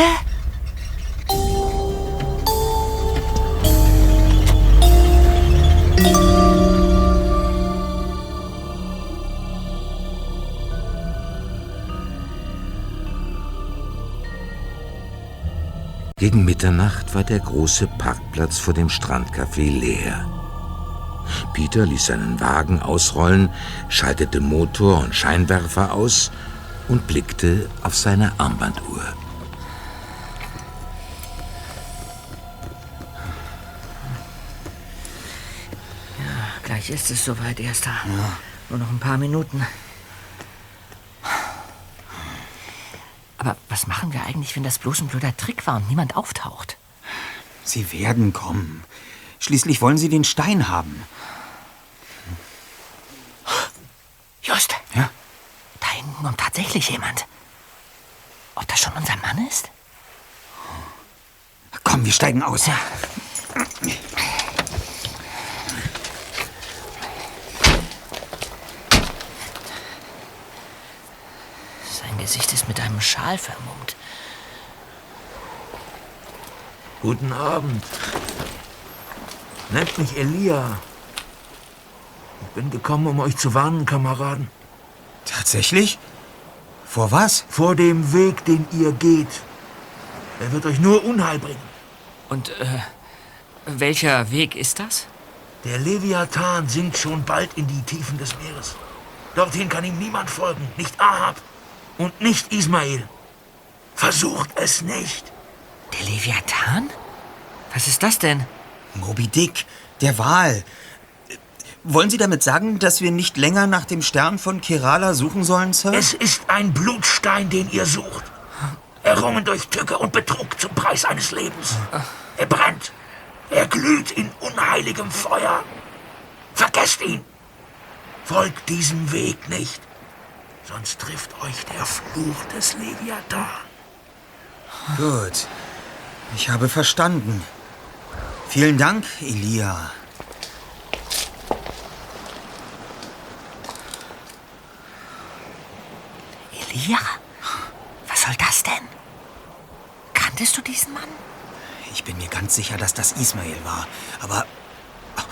A: Gegen Mitternacht war der große Parkplatz vor dem Strandcafé leer. Peter ließ seinen Wagen ausrollen, schaltete Motor und Scheinwerfer aus und blickte auf seine Armbanduhr.
B: Gleich ist es soweit, Erster. Nur noch ein paar Minuten. Aber was machen wir eigentlich, wenn das bloß ein blöder Trick war und niemand auftaucht?
E: Sie werden kommen. Schließlich wollen sie den Stein haben.
B: Just.
E: Ja?
B: Da hinten kommt tatsächlich jemand. Ob das schon unser Mann ist?
E: Komm, wir steigen aus.
B: Ja. Sein Gesicht ist mit einem Schal vermummt.
C: Guten Abend. Nennt mich Elia. Ich bin gekommen, um euch zu warnen, Kameraden.
E: Tatsächlich? Vor was?
C: Vor dem Weg, den ihr geht. Er wird euch nur Unheil bringen.
B: Und äh, welcher Weg ist das?
C: Der Leviathan sinkt schon bald in die Tiefen des Meeres. Dorthin kann ihm niemand folgen, nicht Ahab und nicht Ismael. Versucht es nicht.
B: Der Leviathan? Was ist das denn?
E: Moby Dick, der Wal. Wollen Sie damit sagen, dass wir nicht länger nach dem Stern von Kerala suchen sollen, Sir?
C: Es ist ein Blutstein, den ihr sucht. Errungen durch Tücke und Betrug zum Preis eines Lebens. Er brennt. Er glüht in unheiligem Feuer. Vergesst ihn. Folgt diesem Weg nicht. Sonst trifft euch der Fluch des Leviathan.
E: Gut. Ich habe verstanden. Vielen Dank, Elia.
B: Elia? Was soll das denn? Kanntest du diesen Mann?
E: Ich bin mir ganz sicher, dass das Ismail war. Aber. Oh,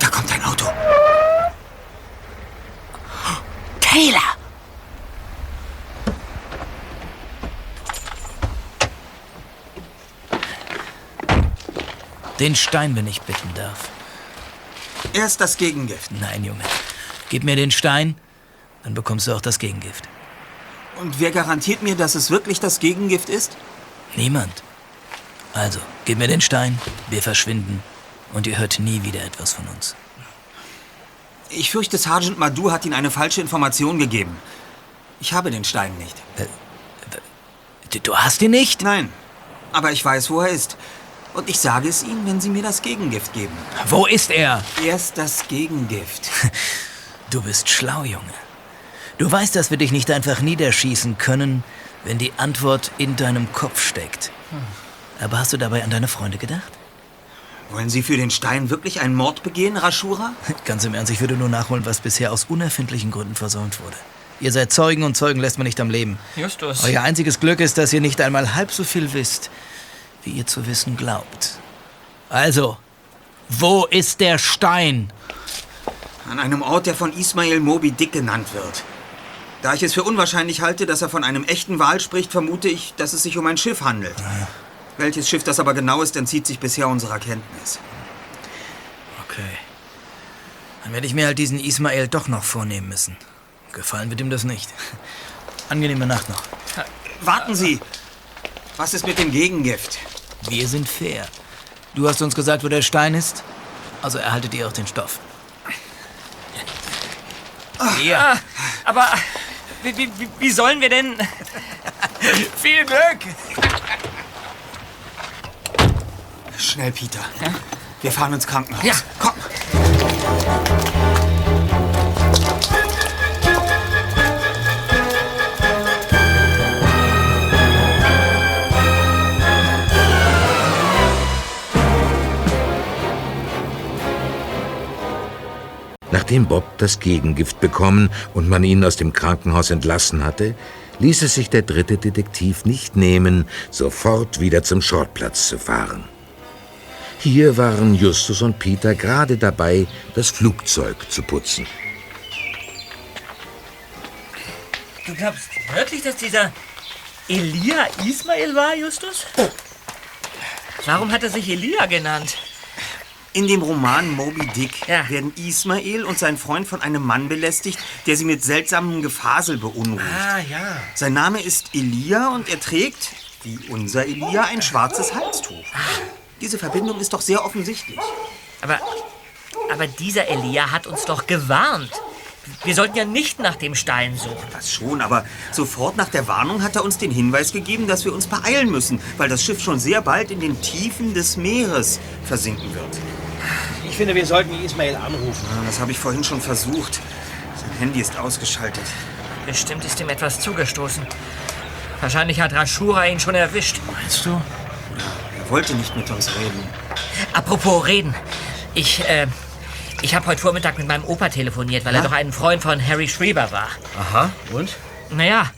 E: da kommt ein Auto.
B: Taylor!
K: Den Stein, wenn ich bitten darf.
E: Erst das Gegengift.
K: Nein, Junge. Gib mir den Stein, dann bekommst du auch das Gegengift.
E: Und wer garantiert mir, dass es wirklich das Gegengift ist?
K: Niemand. Also, gib mir den Stein, wir verschwinden und ihr hört nie wieder etwas von uns.
E: Ich fürchte, Sergeant Madu hat Ihnen eine falsche Information gegeben. Ich habe den Stein nicht.
D: Du hast ihn nicht?
E: Nein. Aber ich weiß, wo er ist. Und ich sage es Ihnen, wenn Sie mir das Gegengift geben.
D: Wo ist er?
E: Erst das Gegengift.
D: Du bist schlau, Junge. Du weißt, dass wir dich nicht einfach niederschießen können, wenn die Antwort in deinem Kopf steckt. Aber hast du dabei an deine Freunde gedacht?
E: Wollen Sie für den Stein wirklich einen Mord begehen, Rashura?
D: Ganz im Ernst, ich würde nur nachholen, was bisher aus unerfindlichen Gründen versäumt wurde. Ihr seid Zeugen und Zeugen lässt man nicht am Leben.
B: Justus.
D: Euer einziges Glück ist, dass ihr nicht einmal halb so viel wisst, wie ihr zu wissen glaubt. Also, wo ist der Stein?
E: An einem Ort, der von Ismail Moby Dick genannt wird. Da ich es für unwahrscheinlich halte, dass er von einem echten Wal spricht, vermute ich, dass es sich um ein Schiff handelt. Welches Schiff das aber genau ist, entzieht sich bisher unserer Kenntnis.
D: Okay. Dann werde ich mir halt diesen Ismael doch noch vornehmen müssen. Gefallen wird ihm das nicht. Angenehme Nacht noch.
E: Warten Sie! Was ist mit dem Gegengift?
D: Wir sind fair. Du hast uns gesagt, wo der Stein ist, also erhaltet ihr auch den Stoff.
B: Ja. Aber wie, wie, wie- wie sollen wir denn...
D: Viel Glück!
E: Schnell, Peter. Wir fahren ins Krankenhaus.
B: Ja.
E: Komm!
A: Nachdem Bob das Gegengift bekommen und man ihn aus dem Krankenhaus entlassen hatte, ließ es sich der dritte Detektiv nicht nehmen, sofort wieder zum Schrottplatz zu fahren. Hier waren Justus und Peter gerade dabei, das Flugzeug zu putzen.
B: Du glaubst wirklich, dass dieser Elia Ismail war, Justus? Warum hat er sich Elia genannt?
E: In dem Roman Moby Dick werden Ismael und sein Freund von einem Mann belästigt, der sie mit seltsamem Gefasel beunruhigt.
B: Ah, ja.
E: Sein Name ist Elia und er trägt, wie unser Elia, ein schwarzes Halstuch. Diese Verbindung ist doch sehr offensichtlich.
B: Aber, aber dieser Elia hat uns doch gewarnt. Wir sollten ja nicht nach dem Stein suchen.
E: Das schon, aber sofort nach der Warnung hat er uns den Hinweis gegeben, dass wir uns beeilen müssen, weil das Schiff schon sehr bald in den Tiefen des Meeres versinken wird.
K: Ich finde, wir sollten Ismail anrufen.
E: Ja, das habe ich vorhin schon versucht. Sein Handy ist ausgeschaltet.
B: Bestimmt ist ihm etwas zugestoßen. Wahrscheinlich hat Rashura ihn schon erwischt.
D: Meinst du?
E: Er wollte nicht mit uns reden.
B: Apropos reden. Ich, äh, ich habe heute Vormittag mit meinem Opa telefoniert, weil er
K: Ja?
B: doch ein Freund von Harry Schreiber war.
K: Aha, und?
B: Naja,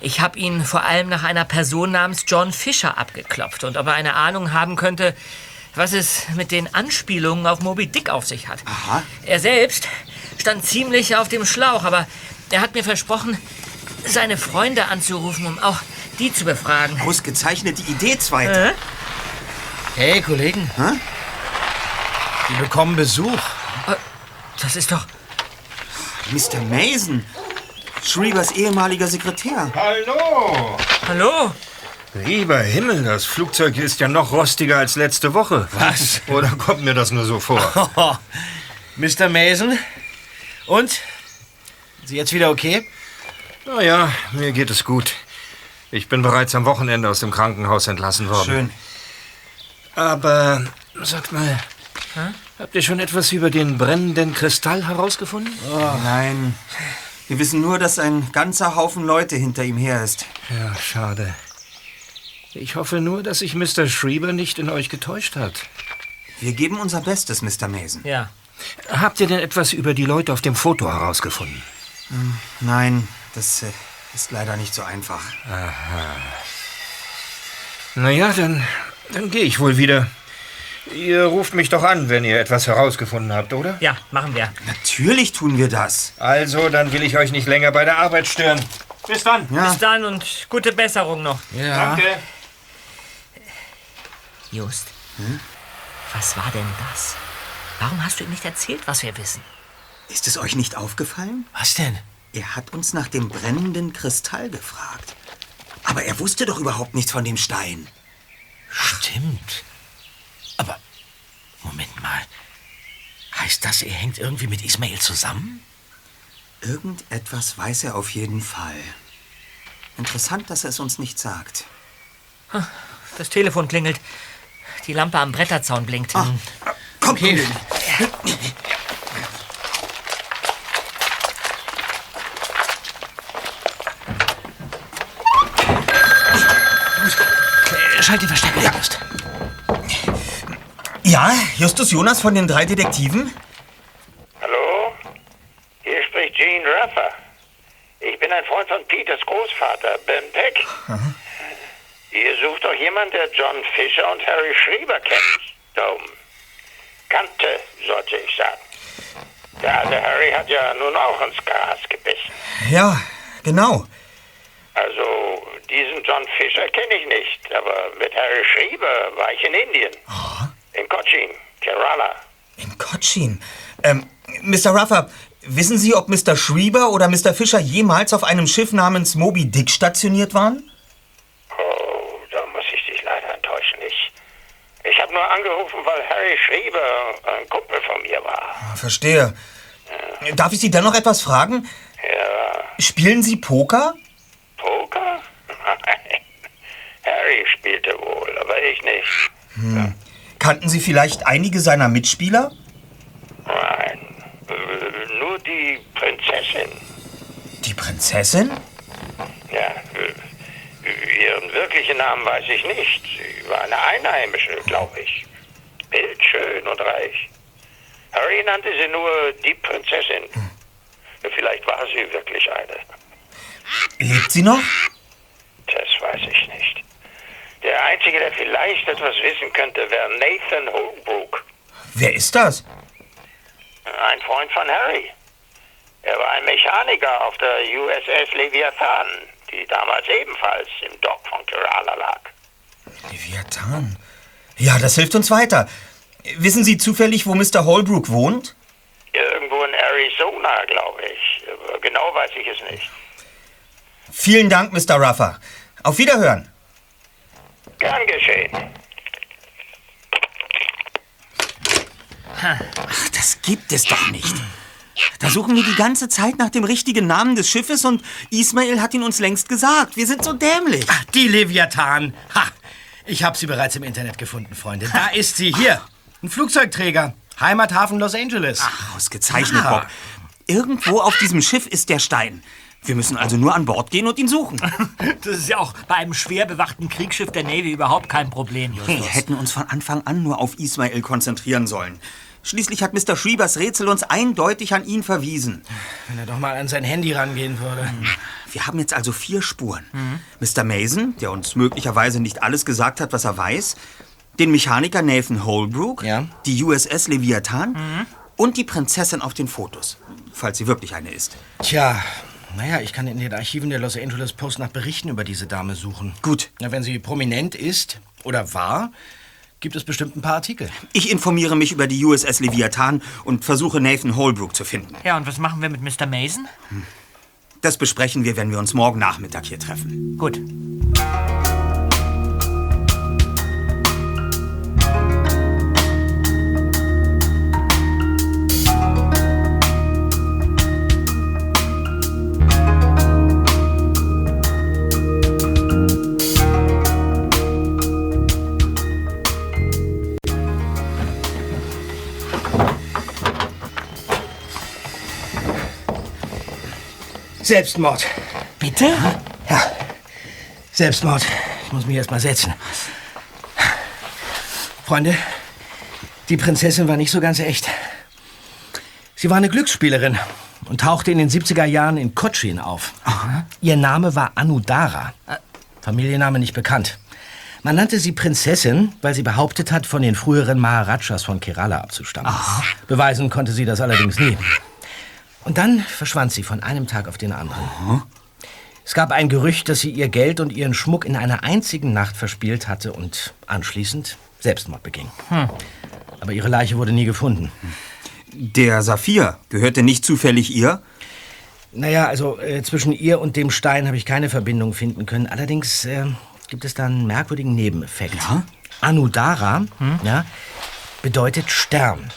B: ich habe ihn vor allem nach einer Person namens John Fisher abgeklopft und ob er eine Ahnung haben könnte, was es mit den Anspielungen auf Moby Dick auf sich hat.
E: Aha.
B: Er selbst stand ziemlich auf dem Schlauch, aber er hat mir versprochen, seine Freunde anzurufen, um auch die zu befragen.
E: Ausgezeichnete Idee, Zweiter.
B: Äh?
K: Hey, Kollegen. Wir bekommen Besuch.
B: Das ist doch...
E: Mr. Mason. Schriebers ehemaliger Sekretär.
N: Hallo!
B: Hallo?
N: Lieber Himmel, das Flugzeug ist ja noch rostiger als letzte Woche.
K: Was?
N: Oder kommt mir das nur so vor?
K: Mr. Mason? Und? Sind Sie jetzt wieder okay?
N: Naja, mir geht es gut. Ich bin bereits am Wochenende aus dem Krankenhaus entlassen worden.
E: Schön.
N: Aber, sagt mal, habt ihr schon etwas über den brennenden Kristall herausgefunden?
E: Nein. Wir wissen nur, dass ein ganzer Haufen Leute hinter ihm her ist.
N: Ja, schade. Ich hoffe nur, dass sich Mr. Schreiber nicht in euch getäuscht hat.
E: Wir geben unser Bestes, Mr. Mason.
B: Ja.
N: Habt ihr denn etwas über die Leute auf dem Foto herausgefunden?
E: Hm, Nein, das äh, ist leider nicht so einfach.
N: Aha. Naja, dann, dann gehe ich wohl wieder. Ihr ruft mich doch an, wenn ihr etwas herausgefunden habt, oder?
B: Ja, machen wir.
E: Natürlich tun wir das.
N: Also, dann will ich euch nicht länger bei der Arbeit stören. Bis dann.
B: Bis dann und gute Besserung noch.
N: Danke.
B: Just, was war denn das? Warum hast du ihm nicht erzählt, was wir wissen?
E: Ist es euch nicht aufgefallen?
K: Was denn?
E: Er hat uns nach dem brennenden Kristall gefragt. Aber er wusste doch überhaupt nichts von dem Stein.
K: Stimmt. Aber, Moment mal. Heißt das, er hängt irgendwie mit Ismail zusammen?
E: Irgendetwas weiß er auf jeden Fall. Interessant, dass er es uns nicht sagt.
B: Das Telefon klingelt. Die Lampe am Bretterzaun blinkt.
E: Komm,
K: okay. Schalt den Verstärker, ja. Just.
E: Ja, Justus Jonas von den drei Detektiven?
O: Hallo? Hier spricht Gene Raffer. Ich bin ein Freund von Peters Großvater, Ben Peck. Ihr sucht doch jemanden, der John Fisher und Harry Schrieber kennt. Oben. Kannte, sollte ich sagen. Der alte Harry hat ja nun auch ins Gras gebissen.
E: Ja, genau.
O: Also, diesen John Fisher kenne ich nicht, aber mit Harry Schrieber war ich in Indien. In Cochin, Kerala.
E: Cochin. Ähm, Mr. Ruffer, wissen Sie, ob Mr. Schrieber oder Mr. Fischer jemals auf einem Schiff namens Moby Dick stationiert waren?
O: Oh, da muss ich dich leider enttäuschen. Ich, ich habe nur angerufen, weil Harry Schrieber ein Kumpel von mir war.
E: Ah, Verstehe. Darf ich Sie dennoch etwas fragen?
O: Ja,
E: Spielen Sie? Poker?
O: Nein. Harry spielte wohl, aber ich nicht.
E: Hm. Kannten Sie vielleicht einige seiner Mitspieler?
O: Nein, äh, nur die Prinzessin.
E: Die Prinzessin?
O: Ja, äh, ihren wirklichen Namen weiß ich nicht. Sie war eine Einheimische, glaube ich. Bildschön und reich. Harry nannte sie nur die Prinzessin. Vielleicht war sie wirklich eine.
E: Lebt sie noch?
O: Das weiß ich nicht. Der Einzige, der vielleicht etwas wissen könnte, wäre Nathan Holbrook.
E: Wer ist das?
O: Ein Freund von Harry. Er war ein Mechaniker auf der USS Leviathan, die damals ebenfalls im Dock von Kerala lag.
E: Leviathan. Ja, das hilft uns weiter. Wissen Sie zufällig, wo Mr. Holbrook wohnt?
O: Irgendwo in Arizona, glaube ich. Genau weiß ich es nicht.
E: Vielen Dank, Mr. Ruffer. Auf Wiederhören.
O: Gern geschehen.
E: Ach, das gibt es doch nicht. Da suchen wir die ganze Zeit nach dem richtigen Namen des Schiffes und Ismail hat ihn uns längst gesagt. Wir sind so dämlich.
K: Ach, die Leviathan. Ha, ich habe sie bereits im Internet gefunden, Freunde. Da ist sie, hier. Ein Flugzeugträger. Heimathafen Los Angeles.
E: Ach, ausgezeichnet, Bob. Irgendwo auf diesem Schiff ist der Stein. Wir müssen also nur an Bord gehen und ihn suchen.
B: Das ist ja auch bei einem schwer bewachten Kriegsschiff der Navy überhaupt kein Problem,
E: Wir
B: Justus.
E: hätten uns von Anfang an nur auf Ismail konzentrieren sollen. Schließlich hat Mr. Schriebers Rätsel uns eindeutig an ihn verwiesen.
K: Wenn er doch mal an sein Handy rangehen würde.
E: Wir haben jetzt also vier Spuren. Mr. Mason, der uns möglicherweise nicht alles gesagt hat, was er weiß, den Mechaniker Nathan Holbrook, die USS Leviathan und die Prinzessin auf den Fotos, falls sie wirklich eine ist.
K: Tja, naja, ich kann in den Archiven der Los Angeles Post nach Berichten über diese Dame suchen.
E: Gut.
K: Na, wenn sie prominent ist oder war, gibt es bestimmt ein paar Artikel.
E: Ich informiere mich über die USS Leviathan und versuche Nathan Holbrook zu finden.
B: Ja, und was machen wir mit Mr. Mason?
E: Das besprechen wir, wenn wir uns morgen Nachmittag hier treffen.
B: Gut.
K: Selbstmord.
B: Bitte?
K: Ja, Selbstmord. Ich muss mich erst mal setzen. Freunde, die Prinzessin war nicht so ganz echt. Sie war eine Glücksspielerin und tauchte in den 70er Jahren in Cochin auf. Ihr Name war Anudara. Familienname nicht bekannt. Man nannte sie Prinzessin, weil sie behauptet hat, von den früheren Maharajas von Kerala abzustammen. Beweisen konnte sie das allerdings nie. Und dann verschwand sie von einem Tag auf den anderen. Es gab ein Gerücht, dass sie ihr Geld und ihren Schmuck in einer einzigen Nacht verspielt hatte und anschließend Selbstmord beging.
B: Hm.
K: Aber ihre Leiche wurde nie gefunden.
E: Der Saphir, gehörte nicht zufällig ihr?
K: Naja, also äh, zwischen ihr und dem Stein habe ich keine Verbindung finden können. Allerdings äh, gibt es da einen merkwürdigen Nebeneffekt. Anudara ja, bedeutet Stern.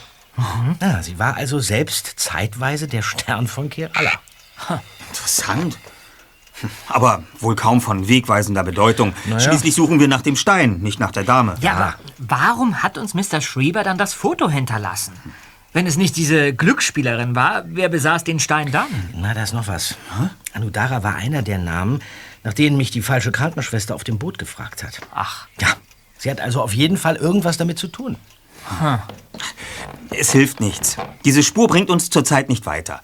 K: Ja, sie war also selbst zeitweise der Stern von Kerala.
E: Interessant. Aber wohl kaum von wegweisender Bedeutung.
B: Naja.
E: Schließlich suchen wir nach dem Stein, nicht nach der Dame.
B: Ja, aber warum hat uns Mr. Schrieber dann das Foto hinterlassen? Wenn es nicht diese Glücksspielerin war, wer besaß den Stein dann?
K: Na, da ist noch was. Anudara war einer der Namen, nach denen mich die falsche Krankenschwester auf dem Boot gefragt hat.
B: Ach.
K: Ja, sie hat also auf jeden Fall irgendwas damit zu tun.
E: Es hilft nichts. Diese Spur bringt uns zurzeit nicht weiter.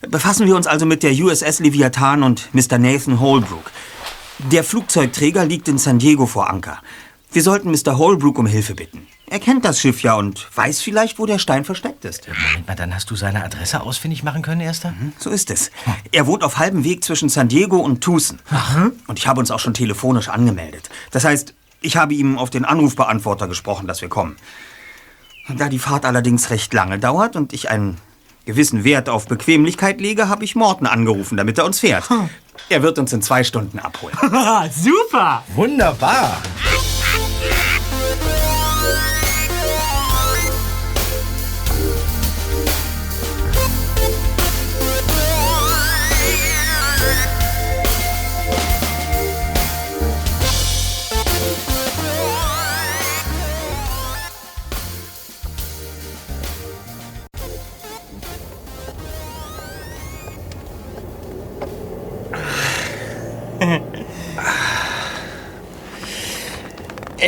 E: Befassen wir uns also mit der USS Leviathan und Mr. Nathan Holbrook. Der Flugzeugträger liegt in San Diego vor Anker. Wir sollten Mr. Holbrook um Hilfe bitten. Er kennt das Schiff ja und weiß vielleicht, wo der Stein versteckt ist.
K: Moment mal, dann hast du seine Adresse ausfindig machen können, Erster?
E: So ist es. Er wohnt auf halbem Weg zwischen San Diego und Tucson. Und ich habe uns auch schon telefonisch angemeldet. Das heißt, ich habe ihm auf den Anrufbeantworter gesprochen, dass wir kommen. Da die Fahrt allerdings recht lange dauert und ich einen gewissen Wert auf Bequemlichkeit lege, habe ich Morten angerufen, damit er uns fährt. Er wird uns in zwei Stunden abholen.
B: Super!
K: Wunderbar!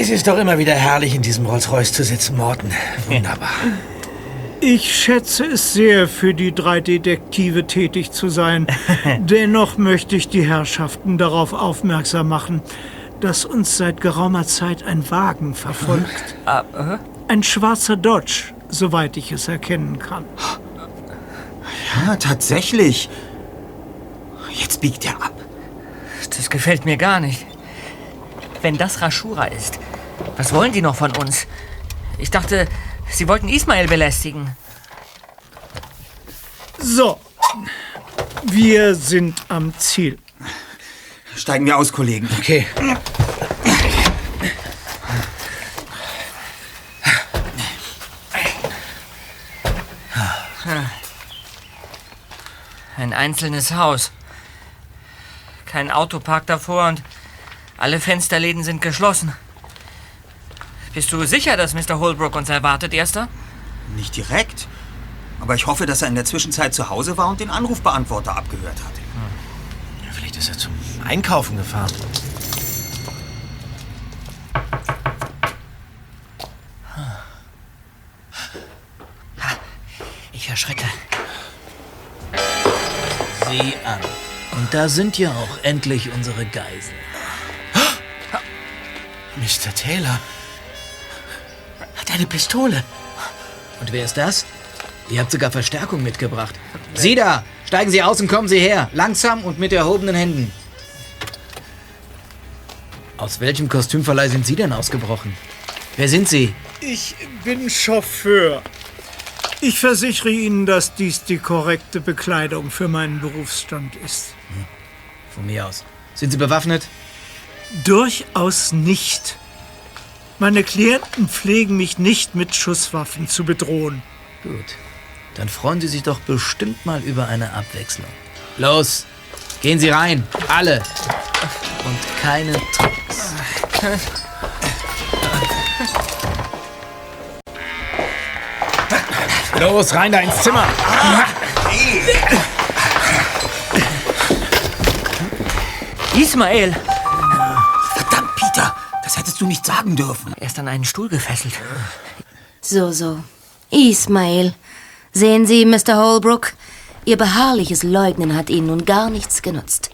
K: Es ist doch immer wieder herrlich, in diesem Rolls-Royce zu sitzen, Morten. Wunderbar.
P: Ich schätze es sehr, für die drei Detektive tätig zu sein. Dennoch möchte ich die Herrschaften darauf aufmerksam machen, dass uns seit geraumer Zeit ein Wagen verfolgt. Ein schwarzer Dodge, soweit ich es erkennen kann.
E: Ja, tatsächlich. Jetzt biegt er ab.
B: Das gefällt mir gar nicht. Wenn das Rashura ist, was wollen die noch von uns? Ich dachte, sie wollten Ismail belästigen.
P: So, wir sind am Ziel.
E: Steigen wir aus, Kollegen.
K: Okay.
B: Ein einzelnes Haus. Kein Autopark davor und alle Fensterläden sind geschlossen. Bist du sicher, dass Mr. Holbrook uns erwartet, Erster?
E: Nicht direkt. Aber ich hoffe, dass er in der Zwischenzeit zu Hause war und den Anrufbeantworter abgehört hat.
K: Ja, vielleicht ist er zum Einkaufen gefahren.
B: Ich erschrecke.
D: Sieh an. Und da sind ja auch endlich unsere Geiseln.
K: Mr. Taylor hat eine Pistole.
D: Und wer ist das? Ihr habt sogar Verstärkung mitgebracht. Sie da! Steigen Sie aus und kommen Sie her. Langsam und mit erhobenen Händen. Aus welchem Kostümverleih sind Sie denn ausgebrochen? Wer sind Sie?
P: Ich bin Chauffeur. Ich versichere Ihnen, dass dies die korrekte Bekleidung für meinen Berufsstand ist.
D: Von mir aus. Sind Sie bewaffnet?
P: Durchaus nicht. Meine Klienten pflegen mich nicht mit Schusswaffen zu bedrohen.
D: Gut. Dann freuen Sie sich doch bestimmt mal über eine Abwechslung. Los, gehen Sie rein. Alle. Und keine Tricks.
C: Los, rein da ins Zimmer.
B: Ismael!
E: Hättest du nicht sagen dürfen.
B: Er ist an einen Stuhl gefesselt.
J: So, so. Ismail. Sehen Sie, Mr. Holbrook? Ihr beharrliches Leugnen hat Ihnen nun gar nichts genutzt.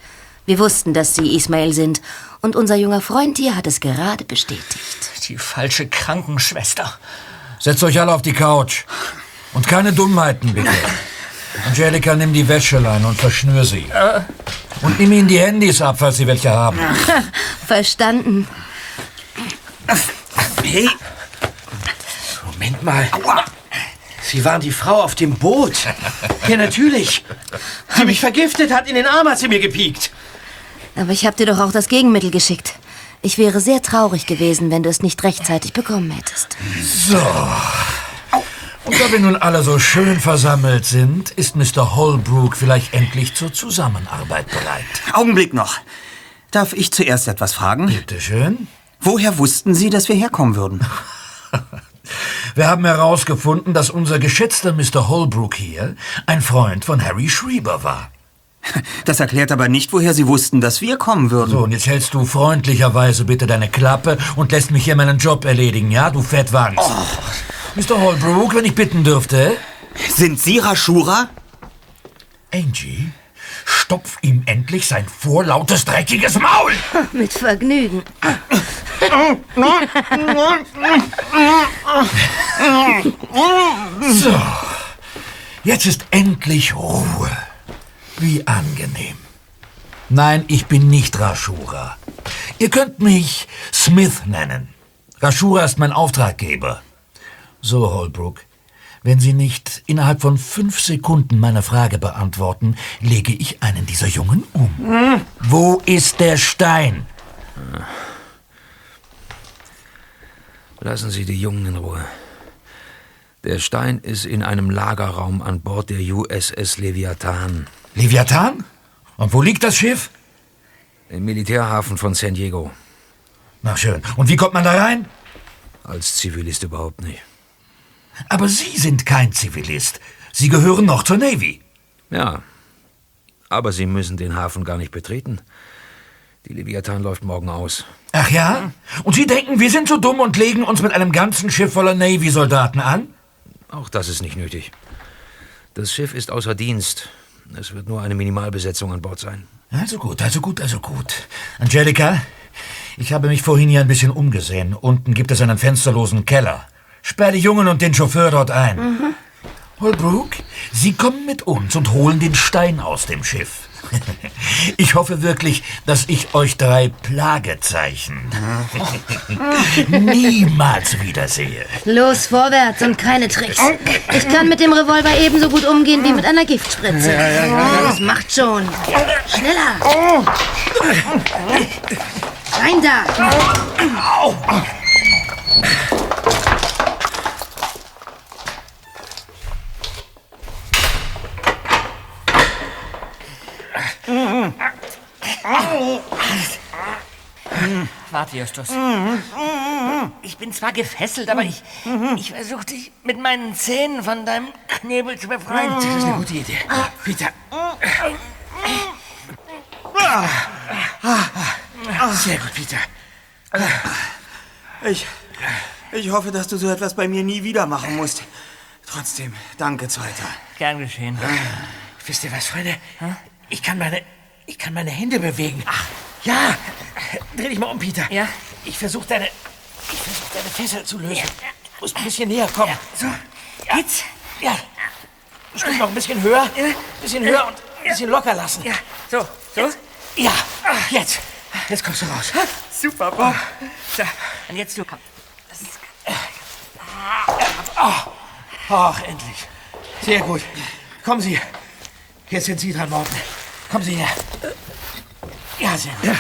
J: Wir wussten, dass Sie Ismail sind, und unser junger Freund hier hat es gerade bestätigt.
B: Die falsche Krankenschwester.
C: Setzt euch alle auf die Couch. Und keine Dummheiten, bitte. Angelika, nimm die Wäscheleine und verschnür sie. Und nimm ihnen die Handys ab, falls sie welche haben.
J: Verstanden.
K: Hey! Moment mal. Sie waren die Frau auf dem Boot. Ja, natürlich. Die mich vergiftet hat, in den Arm hat sie mir gepiekt.
J: Aber ich habe dir doch auch das Gegenmittel geschickt. Ich wäre sehr traurig gewesen, wenn du es nicht rechtzeitig bekommen hättest.
C: So. Und da wir nun alle so schön versammelt sind, ist Mr. Holbrook vielleicht endlich zur Zusammenarbeit bereit.
E: Augenblick noch. Darf ich zuerst etwas fragen?
C: Bitte schön.
E: Woher wussten Sie, dass wir herkommen würden?
C: Wir haben herausgefunden, dass unser geschätzter Mr. Holbrook hier ein Freund von Harry Schreiber war.
E: Das erklärt aber nicht, woher Sie wussten, dass wir kommen würden.
C: So, und jetzt hältst du freundlicherweise bitte deine Klappe und lässt mich hier meinen Job erledigen, ja, du Fettwanst. Mr. Holbrook, wenn ich bitten dürfte.
E: Sind Sie Rashura?
C: Angie, stopf ihm endlich sein vorlautes, dreckiges Maul!
J: Mit Vergnügen.
C: So, jetzt ist endlich Ruhe. Wie angenehm. Nein, ich bin nicht Rashura. Ihr könnt mich Smith nennen. Rashura ist mein Auftraggeber. So, Holbrook, wenn Sie nicht innerhalb von fünf Sekunden meine Frage beantworten, lege ich einen dieser Jungen um. Wo ist der Stein?
Q: Lassen Sie die Jungen in Ruhe. Der Stein ist in einem Lagerraum an Bord der USS Leviathan.
C: Leviathan? Und wo liegt das Schiff?
Q: Im Militärhafen von San Diego.
C: Na schön. Und wie kommt man da rein?
Q: Als Zivilist überhaupt nicht.
C: Aber Sie sind kein Zivilist. Sie gehören noch zur Navy.
Q: Ja. Aber Sie müssen den Hafen gar nicht betreten. Die Leviathan läuft morgen aus.
C: Ach ja? Und Sie denken, wir sind so dumm und legen uns mit einem ganzen Schiff voller Navy-Soldaten an?
Q: Auch das ist nicht nötig. Das Schiff ist außer Dienst. Es wird nur eine Minimalbesetzung an Bord sein.
C: Also gut, also gut, also gut. Angelika, ich habe mich vorhin hier ein bisschen umgesehen. Unten gibt es einen fensterlosen Keller. Sperr die Jungen und den Chauffeur dort ein.
J: Mhm.
C: Holbrook, Sie kommen mit uns und holen den Stein aus dem Schiff. Ich hoffe wirklich, dass ich euch drei Plagezeichen niemals wiedersehe.
J: Los, vorwärts und keine Tricks. Ich kann mit dem Revolver ebenso gut umgehen wie mit einer Giftspritze.
C: Ja, ja, ja, ja.
J: Das macht schon. Schneller. Rein da.
B: Warte, Justus. Ich bin zwar gefesselt, aber ich, ich versuche dich mit meinen Zähnen von deinem Knebel zu befreien.
K: Das ist eine gute Idee. Peter. Sehr gut, Peter.
E: Ich, ich hoffe, dass du so etwas bei mir nie wieder machen musst. Trotzdem, danke, Zweiter.
B: Gern geschehen.
K: Wisst ihr was, Freunde? Ich kann meine, ich kann meine Hände bewegen. Ach, ja. Dreh dich mal um, Peter.
B: Ja.
K: Ich versuche deine, ich versuche deine Fessel zu lösen. Du musst ein bisschen näher kommen. So. Geht's? Ja. Bestimmt noch ein bisschen höher. Ein bisschen höher und ein bisschen locker lassen. Ja.
B: So, so?
K: Ja. Jetzt. Jetzt kommst du raus.
B: Super, Bob. So, und jetzt du, komm. Das ist...
K: Oh. Ach, endlich. Sehr gut. Kommen Sie. Jetzt sind Sie dran, Morten. Kommen Sie her. Ja, sehr gut.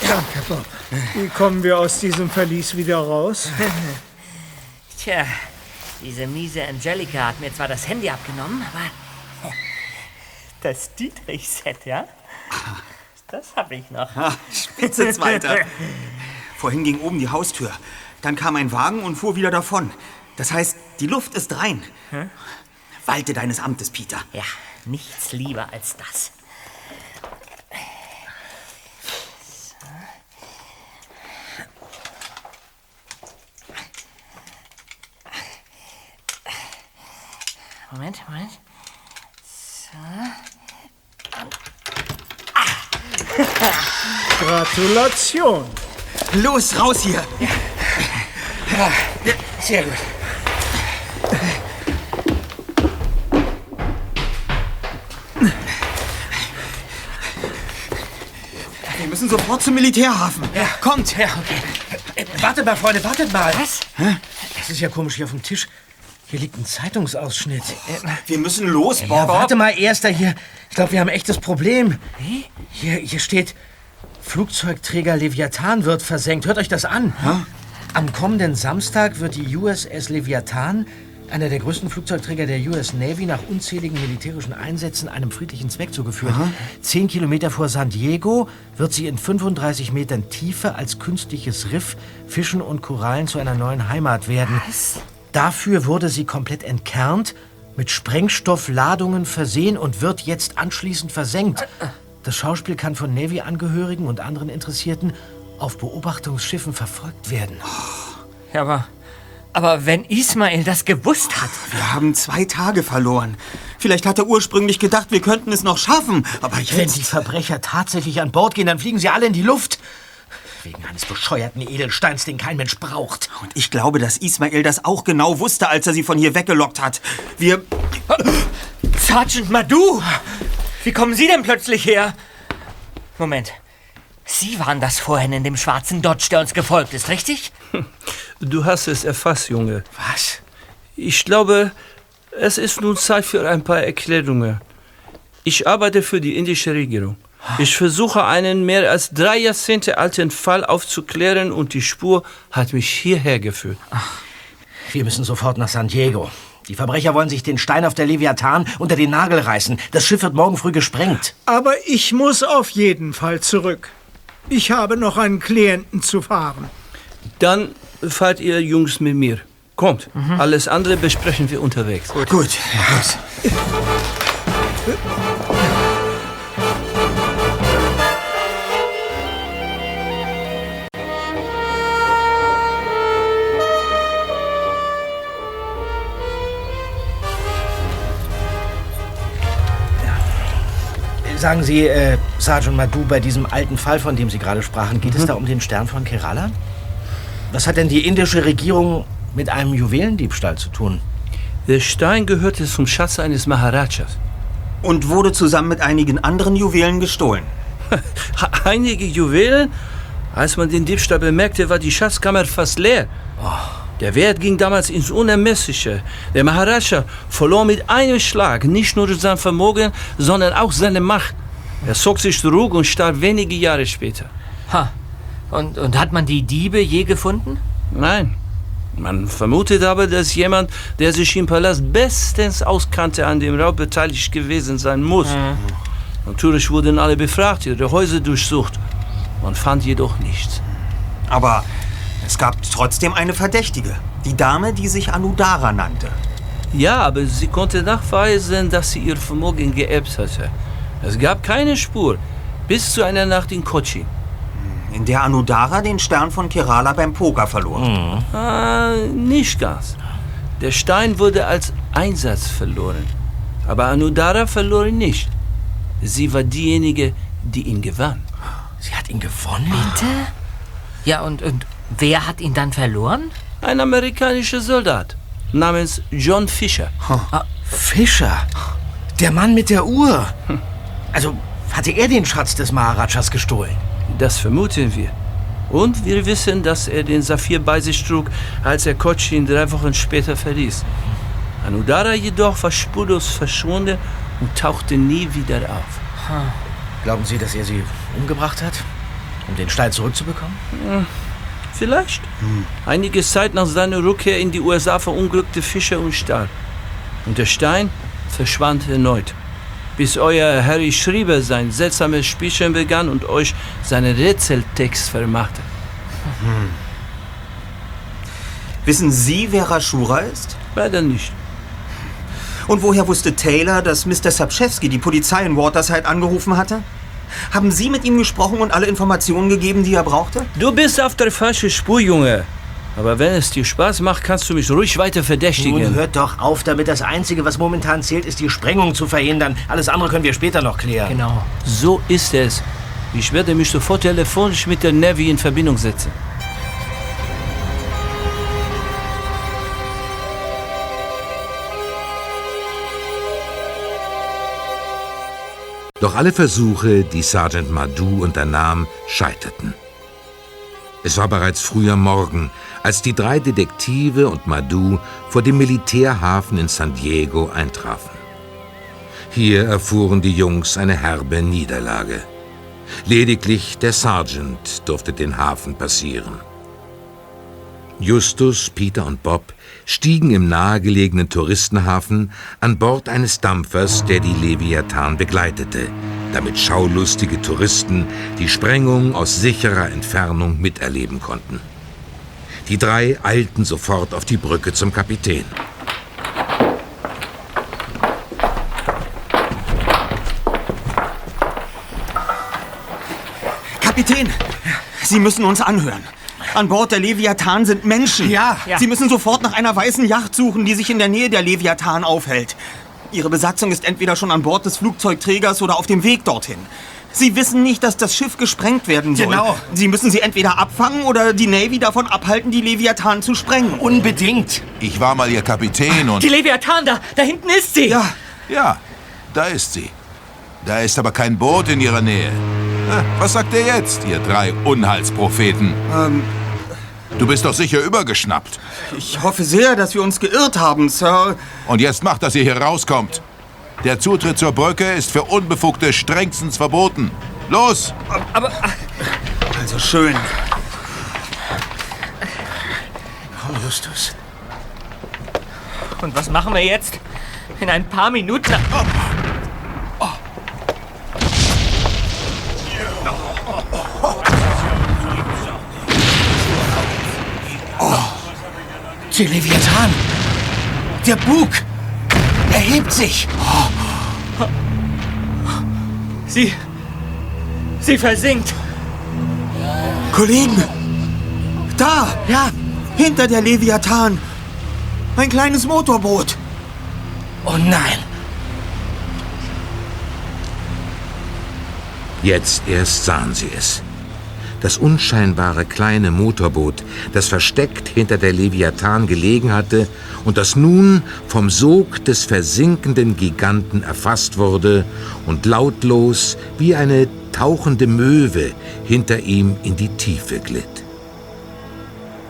P: Danke, Bob. Wie kommen wir aus diesem Verlies wieder raus?
B: Tja, diese miese Angelika hat mir zwar das Handy abgenommen, aber das Dietrich-Set, ja? Das habe ich noch.
E: Ah, spitze, Zweiter. Vorhin ging oben die Haustür. Dann kam ein Wagen und fuhr wieder davon. Das heißt, die Luft ist rein.
B: Hm?
E: Walte deines Amtes, Peter.
B: Ja, nichts lieber als das. Moment, Moment. So.
P: Gratulation.
E: Los, raus hier.
K: Ja, sehr gut.
E: Wir müssen sofort zum Militärhafen.
K: Ja,
E: kommt.
K: Ja, okay. Äh, wartet mal, Freunde, wartet mal.
B: Was?
K: Das ist ja komisch hier auf dem Tisch. Hier liegt ein Zeitungsausschnitt.
E: Wir müssen los,
K: Ja,
E: Bob.
K: warte mal, Erster hier. Ich glaube, wir haben ein echtes Problem. Hier, hier steht, Flugzeugträger Leviathan wird versenkt. Hört euch das an. Am kommenden Samstag wird die USS Leviathan einer der größten Flugzeugträger der US Navy, nach unzähligen militärischen Einsätzen einem friedlichen Zweck zugeführt. Zehn Kilometer vor San Diego wird sie in 35 Metern Tiefe als künstliches Riff Fischen und Korallen zu einer neuen Heimat werden. Dafür wurde sie komplett entkernt, mit Sprengstoffladungen versehen und wird jetzt anschließend versenkt. Das Schauspiel kann von Navy-Angehörigen und anderen Interessierten auf Beobachtungsschiffen verfolgt werden.
B: Ja, aber, aber wenn Ismail das gewusst hat.
E: Wir haben zwei Tage verloren. Vielleicht hat er ursprünglich gedacht, wir könnten es noch schaffen. Aber
K: Wenn
E: jetzt...
K: die Verbrecher tatsächlich an Bord gehen, dann fliegen sie alle in die Luft. Wegen eines bescheuerten Edelsteins, den kein Mensch braucht.
E: Und ich glaube, dass Ismail das auch genau wusste, als er sie von hier weggelockt hat. Wir...
B: Sergeant Madu! Wie kommen Sie denn plötzlich her? Moment. Sie waren das vorhin in dem schwarzen Dodge, der uns gefolgt ist, richtig?
I: Du hast es erfasst, Junge.
K: Was?
I: Ich glaube, es ist nun Zeit für ein paar Erklärungen. Ich arbeite für die indische Regierung. Ich versuche einen mehr als drei Jahrzehnte alten Fall aufzuklären und die Spur hat mich hierher geführt.
K: Wir müssen sofort nach San Diego. Die Verbrecher wollen sich den Stein auf der Leviathan unter den Nagel reißen. Das Schiff wird morgen früh gesprengt.
P: Aber ich muss auf jeden Fall zurück. Ich habe noch einen Klienten zu fahren.
I: Dann fahrt ihr Jungs mit mir. Kommt, alles andere besprechen wir unterwegs.
E: Gut. Gut. Los.
K: Sagen Sie, äh, Sergeant Madu, bei diesem alten Fall, von dem Sie gerade sprachen, geht es da um den Stern von Kerala? Was hat denn die indische Regierung mit einem Juwelendiebstahl zu tun?
I: Der Stein gehörte zum Schatz eines Maharajas.
E: Und wurde zusammen mit einigen anderen Juwelen gestohlen.
I: Einige Juwelen? Als man den Diebstahl bemerkte, war die Schatzkammer fast leer. Der Wert ging damals ins Unermessliche. Der Maharaja verlor mit einem Schlag nicht nur sein Vermögen, sondern auch seine Macht. Er zog sich zurück und starb wenige Jahre später.
B: Ha. Und, und hat man die Diebe je gefunden?
I: Nein. Man vermutet aber, dass jemand, der sich im Palast bestens auskannte, an dem Raub beteiligt gewesen sein muss. Natürlich wurden alle befragt, ihre Häuser durchsucht. Man fand jedoch nichts.
E: Aber es gab trotzdem eine Verdächtige. Die Dame, die sich Anudara nannte.
I: Ja, aber sie konnte nachweisen, dass sie ihr Vermögen geerbt hatte. Es gab keine Spur, bis zu einer Nacht in Kochi.
E: In der Anudara den Stern von Kerala beim Poker verlor.
I: Ah, nicht ganz. Der Stein wurde als Einsatz verloren. Aber Anudara verlor ihn nicht. Sie war diejenige, die ihn gewann.
K: Sie hat ihn gewonnen?
B: Bitte? Ja, und, und wer hat ihn dann verloren?
I: Ein amerikanischer Soldat namens John Fisher.
K: Fischer? Der Mann mit der Uhr? Also hatte er den Schatz des Maharajas gestohlen?
I: Das vermuten wir. Und wir wissen, dass er den Saphir bei sich trug, als er Cochin drei Wochen später verließ. Anudara jedoch war spurlos verschwunden und tauchte nie wieder auf.
K: Glauben Sie, dass er sie umgebracht hat, um den Stein zurückzubekommen?
I: Hm, Vielleicht. Einige Zeit nach seiner Rückkehr in die USA verunglückte Fischer und starb. Und der Stein verschwand erneut. Bis euer Harry Schrieber sein seltsames Spielchen begann und euch seinen Rätseltext vermachte.
E: Wissen Sie, wer Rashura ist?
I: Leider nicht.
E: Und woher wusste Taylor, dass Mr. Sapchewski die Polizei in Waterside angerufen hatte? Haben Sie mit ihm gesprochen und alle Informationen gegeben, die er brauchte?
I: Du bist auf der falschen Spur, Junge. Aber wenn es dir Spaß macht, kannst du mich ruhig weiter verdächtigen.
K: Nun hört doch auf damit. Das Einzige, was momentan zählt, ist die Sprengung zu verhindern. Alles andere können wir später noch klären.
B: Genau.
I: So ist es. Ich werde mich sofort telefonisch mit der Navy in Verbindung setzen.
A: Doch alle Versuche, die Sergeant Madu unternahm, scheiterten. Es war bereits früher Morgen, als die drei Detektive und Madu vor dem Militärhafen in San Diego eintrafen. Hier erfuhren die Jungs eine herbe Niederlage. Lediglich der Sergeant durfte den Hafen passieren. Justus, Peter und Bob stiegen im nahegelegenen Touristenhafen an Bord eines Dampfers, der die Leviathan begleitete, damit schaulustige Touristen die Sprengung aus sicherer Entfernung miterleben konnten. Die drei eilten sofort auf die Brücke zum Kapitän.
E: Kapitän, Sie müssen uns anhören. An Bord der Leviathan sind Menschen.
K: Ja.
B: Ja.
E: Sie müssen sofort nach einer weißen Yacht suchen, die sich in der Nähe der Leviathan aufhält. Ihre Besatzung ist entweder schon an Bord des Flugzeugträgers oder auf dem Weg dorthin. Sie wissen nicht, dass das Schiff gesprengt werden soll.
K: Genau.
E: Sie müssen sie entweder abfangen oder die Navy davon abhalten, die Leviathan zu sprengen.
K: Unbedingt.
R: Ich war mal ihr Kapitän und...
B: Die Leviathan, da, da hinten ist sie.
E: Ja,
R: Ja, da ist sie. Da ist aber kein Boot in ihrer Nähe. Na, Was sagt ihr jetzt, ihr drei Unheilspropheten?
E: ähm,
R: Du bist doch sicher übergeschnappt.
E: ich hoffe sehr, dass wir uns geirrt haben, Sir.
R: Und jetzt macht, dass ihr hier rauskommt. Der Zutritt zur Brücke ist für Unbefugte strengstens verboten. Los!
B: Aber
E: Also schön.
K: Oh, Justus.
B: und was machen wir jetzt? In ein paar Minuten.
K: Der Leviathan. Der Bug. Er hebt sich.
B: Sie. Sie versinkt.
E: Kollegen! Da!
K: Ja.
E: Hinter der Leviathan! Ein kleines Motorboot!
K: Oh nein.
A: Jetzt erst sahen sie es. Das unscheinbare kleine Motorboot, das versteckt hinter der Leviathan gelegen hatte und das nun vom Sog des versinkenden Giganten erfasst wurde und lautlos wie eine tauchende Möwe hinter ihm in die Tiefe glitt.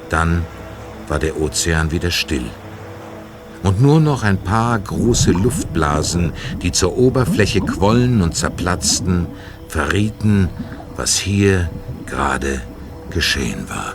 A: Dann war der Ozean wieder still. Und nur noch ein paar große Luftblasen, die zur Oberfläche quollen und zerplatzten, verrieten, was hier gerade geschehen war.